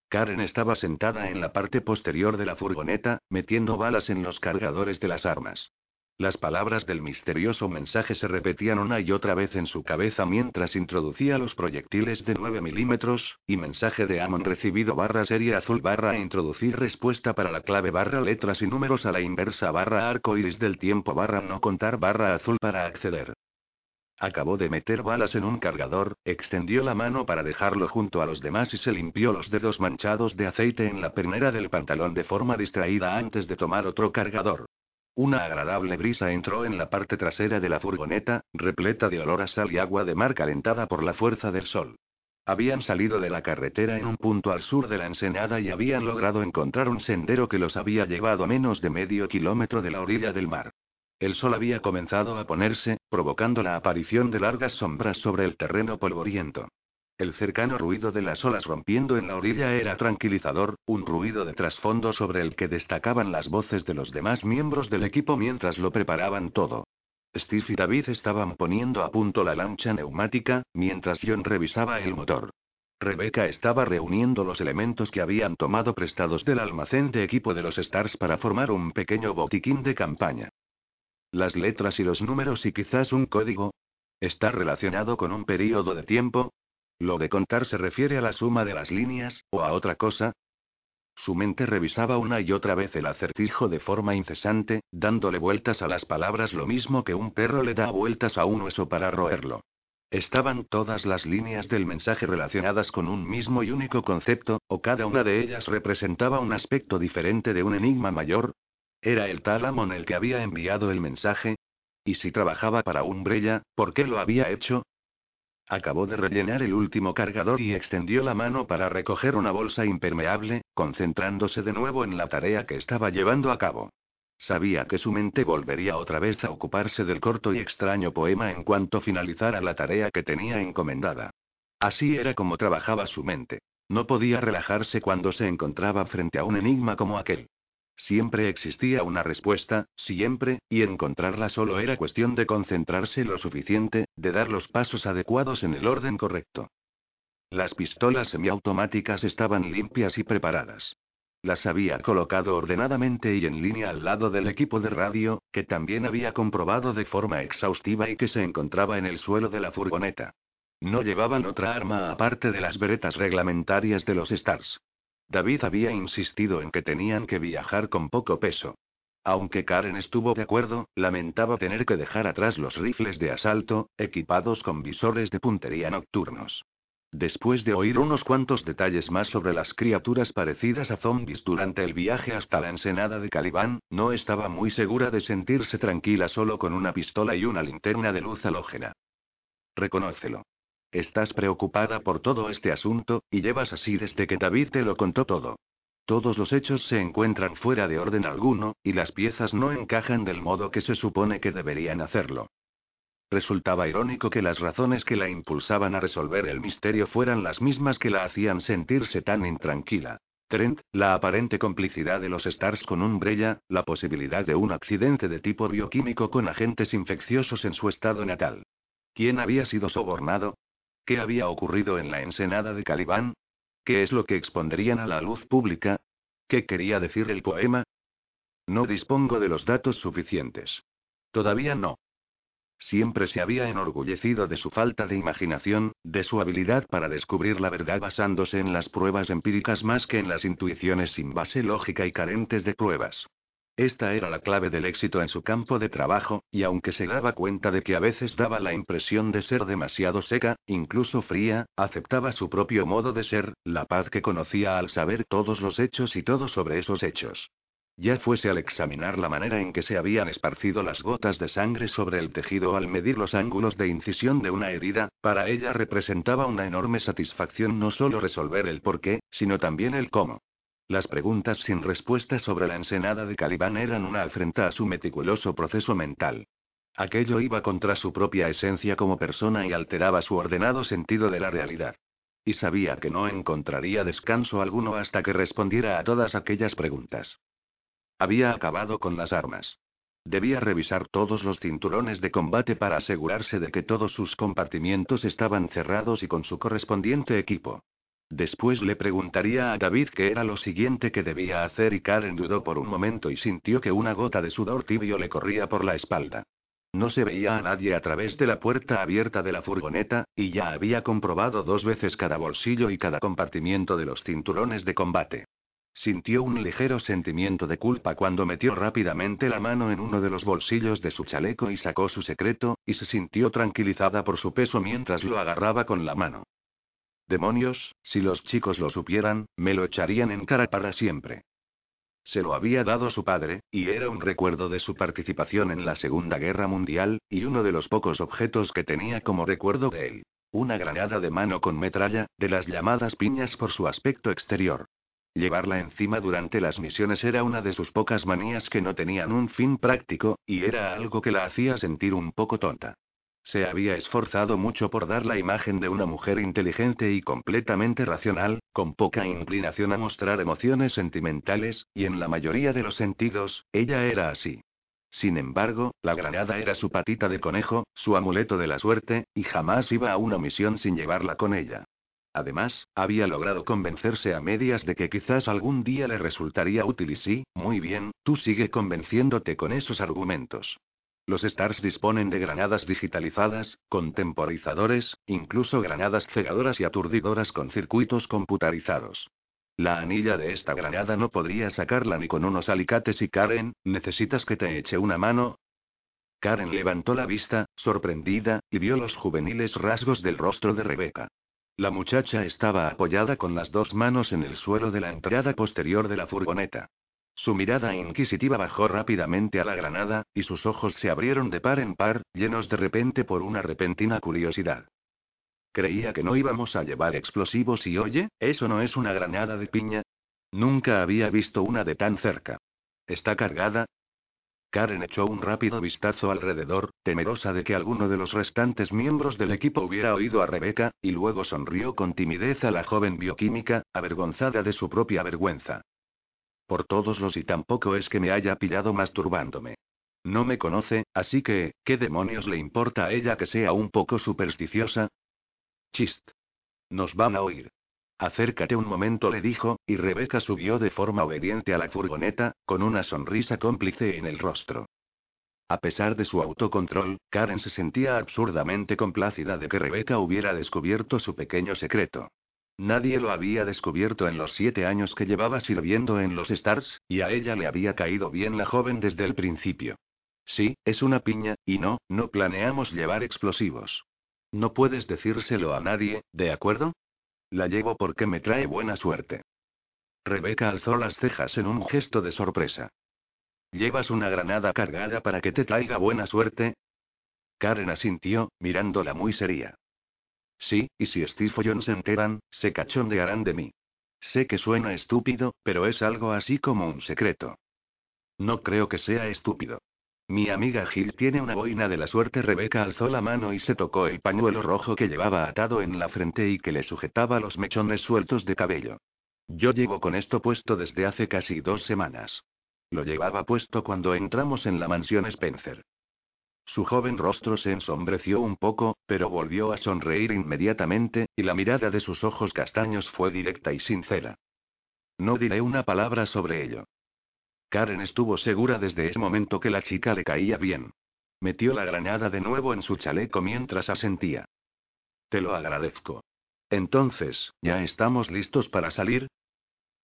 Karen estaba sentada en la parte posterior de la furgoneta, metiendo balas en los cargadores de las armas. Las palabras del misterioso mensaje se repetían una y otra vez en su cabeza mientras introducía los proyectiles de 9 milímetros, y mensaje de Amon recibido barra serie azul barra introducir respuesta para la clave barra letras y números a la inversa barra arco iris del tiempo barra no contar barra azul para acceder. Acabó de meter balas en un cargador, extendió la mano para dejarlo junto a los demás y se limpió los dedos manchados de aceite en la pernera del pantalón de forma distraída antes de tomar otro cargador. Una agradable brisa entró en la parte trasera de la furgoneta, repleta de olor a sal y agua de mar calentada por la fuerza del sol. Habían salido de la carretera en un punto al sur de la ensenada y habían logrado encontrar un sendero que los había llevado a menos de medio kilómetro de la orilla del mar. El sol había comenzado a ponerse, provocando la aparición de largas sombras sobre el terreno polvoriento. El cercano ruido de las olas rompiendo en la orilla era tranquilizador, un ruido de trasfondo sobre el que destacaban las voces de los demás miembros del equipo mientras lo preparaban todo. Steve y David estaban poniendo a punto la lancha neumática, mientras John revisaba el motor. Rebecca estaba reuniendo los elementos que habían tomado prestados del almacén de equipo de los Stars para formar un pequeño botiquín de campaña. Las letras y los números y quizás un código. ¿Está relacionado con un período de tiempo? ¿Lo de contar se refiere a la suma de las líneas, o a otra cosa? Su mente revisaba una y otra vez el acertijo de forma incesante, dándole vueltas a las palabras lo mismo que un perro le da vueltas a un hueso para roerlo. Estaban todas las líneas del mensaje relacionadas con un mismo y único concepto, o cada una de ellas representaba un aspecto diferente de un enigma mayor. ¿Era el Talamon el que había enviado el mensaje? ¿Y si trabajaba para Umbrella, por qué lo había hecho? Acabó de rellenar el último cargador y extendió la mano para recoger una bolsa impermeable, concentrándose de nuevo en la tarea que estaba llevando a cabo. Sabía que su mente volvería otra vez a ocuparse del corto y extraño poema en cuanto finalizara la tarea que tenía encomendada. Así era como trabajaba su mente. No podía relajarse cuando se encontraba frente a un enigma como aquel. Siempre existía una respuesta, siempre, y encontrarla solo era cuestión de concentrarse lo suficiente, de dar los pasos adecuados en el orden correcto. Las pistolas semiautomáticas estaban limpias y preparadas. Las había colocado ordenadamente y en línea al lado del equipo de radio, que también había comprobado de forma exhaustiva y que se encontraba en el suelo de la furgoneta. No llevaban otra arma aparte de las veretas reglamentarias de los Stars. David había insistido en que tenían que viajar con poco peso. Aunque Karen estuvo de acuerdo, lamentaba tener que dejar atrás los rifles de asalto, equipados con visores de puntería nocturnos. Después de oír unos cuantos detalles más sobre las criaturas parecidas a zombies durante el viaje hasta la ensenada de Calibán, no estaba muy segura de sentirse tranquila solo con una pistola y una linterna de luz halógena. Reconócelo. Estás preocupada por todo este asunto, y llevas así desde que David te lo contó todo. Todos los hechos se encuentran fuera de orden alguno, y las piezas no encajan del modo que se supone que deberían hacerlo. Resultaba irónico que las razones que la impulsaban a resolver el misterio fueran las mismas que la hacían sentirse tan intranquila. Trent, la aparente complicidad de los Stars con Umbrella, la posibilidad de un accidente de tipo bioquímico con agentes infecciosos en su estado natal. ¿Quién había sido sobornado? ¿Qué había ocurrido en la ensenada de Calibán? ¿Qué es lo que expondrían a la luz pública? ¿Qué quería decir el poema? No dispongo de los datos suficientes. Todavía no. Siempre se había enorgullecido de su falta de imaginación, de su habilidad para descubrir la verdad basándose en las pruebas empíricas más que en las intuiciones sin base lógica y carentes de pruebas. Esta era la clave del éxito en su campo de trabajo, y aunque se daba cuenta de que a veces daba la impresión de ser demasiado seca, incluso fría, aceptaba su propio modo de ser, la paz que conocía al saber todos los hechos y todo sobre esos hechos. Ya fuese al examinar la manera en que se habían esparcido las gotas de sangre sobre el tejido o al medir los ángulos de incisión de una herida, para ella representaba una enorme satisfacción no solo resolver el por qué, sino también el cómo. Las preguntas sin respuesta sobre la ensenada de Calibán eran una afrenta a su meticuloso proceso mental. Aquello iba contra su propia esencia como persona y alteraba su ordenado sentido de la realidad. Y sabía que no encontraría descanso alguno hasta que respondiera a todas aquellas preguntas. Había acabado con las armas. Debía revisar todos los cinturones de combate para asegurarse de que todos sus compartimientos estaban cerrados y con su correspondiente equipo. Después le preguntaría a David qué era lo siguiente que debía hacer y Karen dudó por un momento y sintió que una gota de sudor tibio le corría por la espalda. No se veía a nadie a través de la puerta abierta de la furgoneta, y ya había comprobado dos veces cada bolsillo y cada compartimiento de los cinturones de combate. Sintió un ligero sentimiento de culpa cuando metió rápidamente la mano en uno de los bolsillos de su chaleco y sacó su secreto, y se sintió tranquilizada por su peso mientras lo agarraba con la mano. Demonios, si los chicos lo supieran, me lo echarían en cara para siempre. Se lo había dado su padre, y era un recuerdo de su participación en la Segunda Guerra Mundial, y uno de los pocos objetos que tenía como recuerdo de él. Una granada de mano con metralla, de las llamadas piñas por su aspecto exterior. Llevarla encima durante las misiones era una de sus pocas manías que no tenían un fin práctico, y era algo que la hacía sentir un poco tonta. Se había esforzado mucho por dar la imagen de una mujer inteligente y completamente racional, con poca inclinación a mostrar emociones sentimentales, y en la mayoría de los sentidos, ella era así. Sin embargo, la granada era su patita de conejo, su amuleto de la suerte, y jamás iba a una misión sin llevarla con ella. Además, había logrado convencerse a medias de que quizás algún día le resultaría útil y sí, muy bien, tú sigue convenciéndote con esos argumentos. Los Stars disponen de granadas digitalizadas, con temporizadores, incluso granadas cegadoras y aturdidoras con circuitos computarizados. La anilla de esta granada no podría sacarla ni con unos alicates y Karen, ¿necesitas que te eche una mano? Karen levantó la vista, sorprendida, y vio los juveniles rasgos del rostro de Rebeca. La muchacha estaba apoyada con las dos manos en el suelo de la entrada posterior de la furgoneta. Su mirada inquisitiva bajó rápidamente a la granada, y sus ojos se abrieron de par en par, llenos de repente por una repentina curiosidad. Creía que no íbamos a llevar explosivos y oye, ¿eso no es una granada de piña? Nunca había visto una de tan cerca. ¿Está cargada? Karen echó un rápido vistazo alrededor, temerosa de que alguno de los restantes miembros del equipo hubiera oído a Rebeca, y luego sonrió con timidez a la joven bioquímica, avergonzada de su propia vergüenza. Por todos los y tampoco es que me haya pillado masturbándome. No me conoce, así que, ¿qué demonios le importa a ella que sea un poco supersticiosa? Chist. Nos van a oír. Acércate un momento, le dijo, y Rebeca subió de forma obediente a la furgoneta, con una sonrisa cómplice en el rostro. A pesar de su autocontrol, Karen se sentía absurdamente complacida de que Rebeca hubiera descubierto su pequeño secreto. Nadie lo había descubierto en los siete años que llevaba sirviendo en los Stars, y a ella le había caído bien la joven desde el principio. Sí, es una piña, y no, no planeamos llevar explosivos. No puedes decírselo a nadie, ¿de acuerdo? La llevo porque me trae buena suerte. Rebeca alzó las cejas en un gesto de sorpresa. ¿Llevas una granada cargada para que te traiga buena suerte? Karen asintió, mirándola muy seria. Sí, y si Steve y John se enteran, se cachondearán de mí. Sé que suena estúpido, pero es algo así como un secreto. No creo que sea estúpido. Mi amiga Gil tiene una boina de la suerte. Rebeca alzó la mano y se tocó el pañuelo rojo que llevaba atado en la frente y que le sujetaba los mechones sueltos de cabello. Yo llevo con esto puesto desde hace casi dos semanas. Lo llevaba puesto cuando entramos en la mansión Spencer. Su joven rostro se ensombreció un poco, pero volvió a sonreír inmediatamente, y la mirada de sus ojos castaños fue directa y sincera. No diré una palabra sobre ello. Karen estuvo segura desde ese momento que la chica le caía bien. Metió la granada de nuevo en su chaleco mientras asentía. Te lo agradezco. Entonces, ¿ya estamos listos para salir?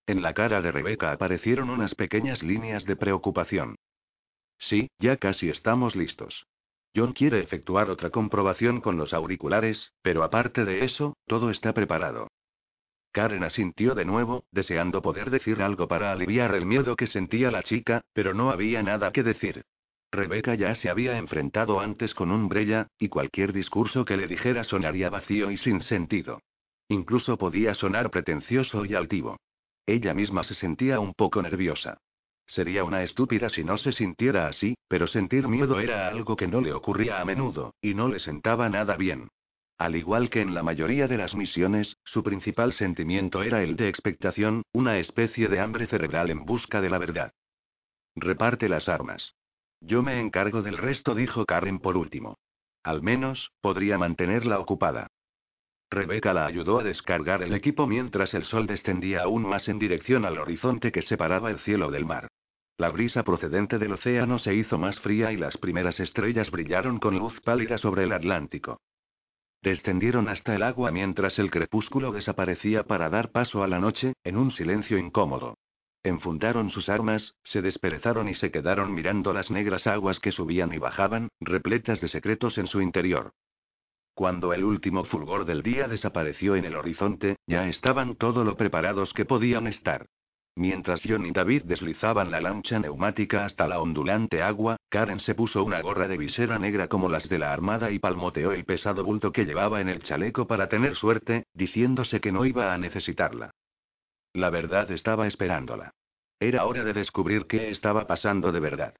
En la cara de Rebeca aparecieron unas pequeñas líneas de preocupación. Sí, ya casi estamos listos. John quiere efectuar otra comprobación con los auriculares, pero aparte de eso, todo está preparado. Karen asintió de nuevo, deseando poder decir algo para aliviar el miedo que sentía la chica, pero no había nada que decir. Rebeca ya se había enfrentado antes con un Brella, y cualquier discurso que le dijera sonaría vacío y sin sentido. Incluso podía sonar pretencioso y altivo. Ella misma se sentía un poco nerviosa. Sería una estúpida si no se sintiera así, pero sentir miedo era algo que no le ocurría a menudo, y no le sentaba nada bien. Al igual que en la mayoría de las misiones, su principal sentimiento era el de expectación, una especie de hambre cerebral en busca de la verdad. Reparte las armas. Yo me encargo del resto, dijo Karen por último. Al menos, podría mantenerla ocupada. Rebeca la ayudó a descargar el equipo mientras el sol descendía aún más en dirección al horizonte que separaba el cielo del mar. La brisa procedente del océano se hizo más fría y las primeras estrellas brillaron con luz pálida sobre el Atlántico. Descendieron hasta el agua mientras el crepúsculo desaparecía para dar paso a la noche, en un silencio incómodo. Enfundaron sus armas, se desperezaron y se quedaron mirando las negras aguas que subían y bajaban, repletas de secretos en su interior. Cuando el último fulgor del día desapareció en el horizonte, ya estaban todo lo preparados que podían estar. Mientras John y David deslizaban la lancha neumática hasta la ondulante agua, Karen se puso una gorra de visera negra como las de la armada y palmoteó el pesado bulto que llevaba en el chaleco para tener suerte, diciéndose que no iba a necesitarla. La verdad estaba esperándola. Era hora de descubrir qué estaba pasando de verdad.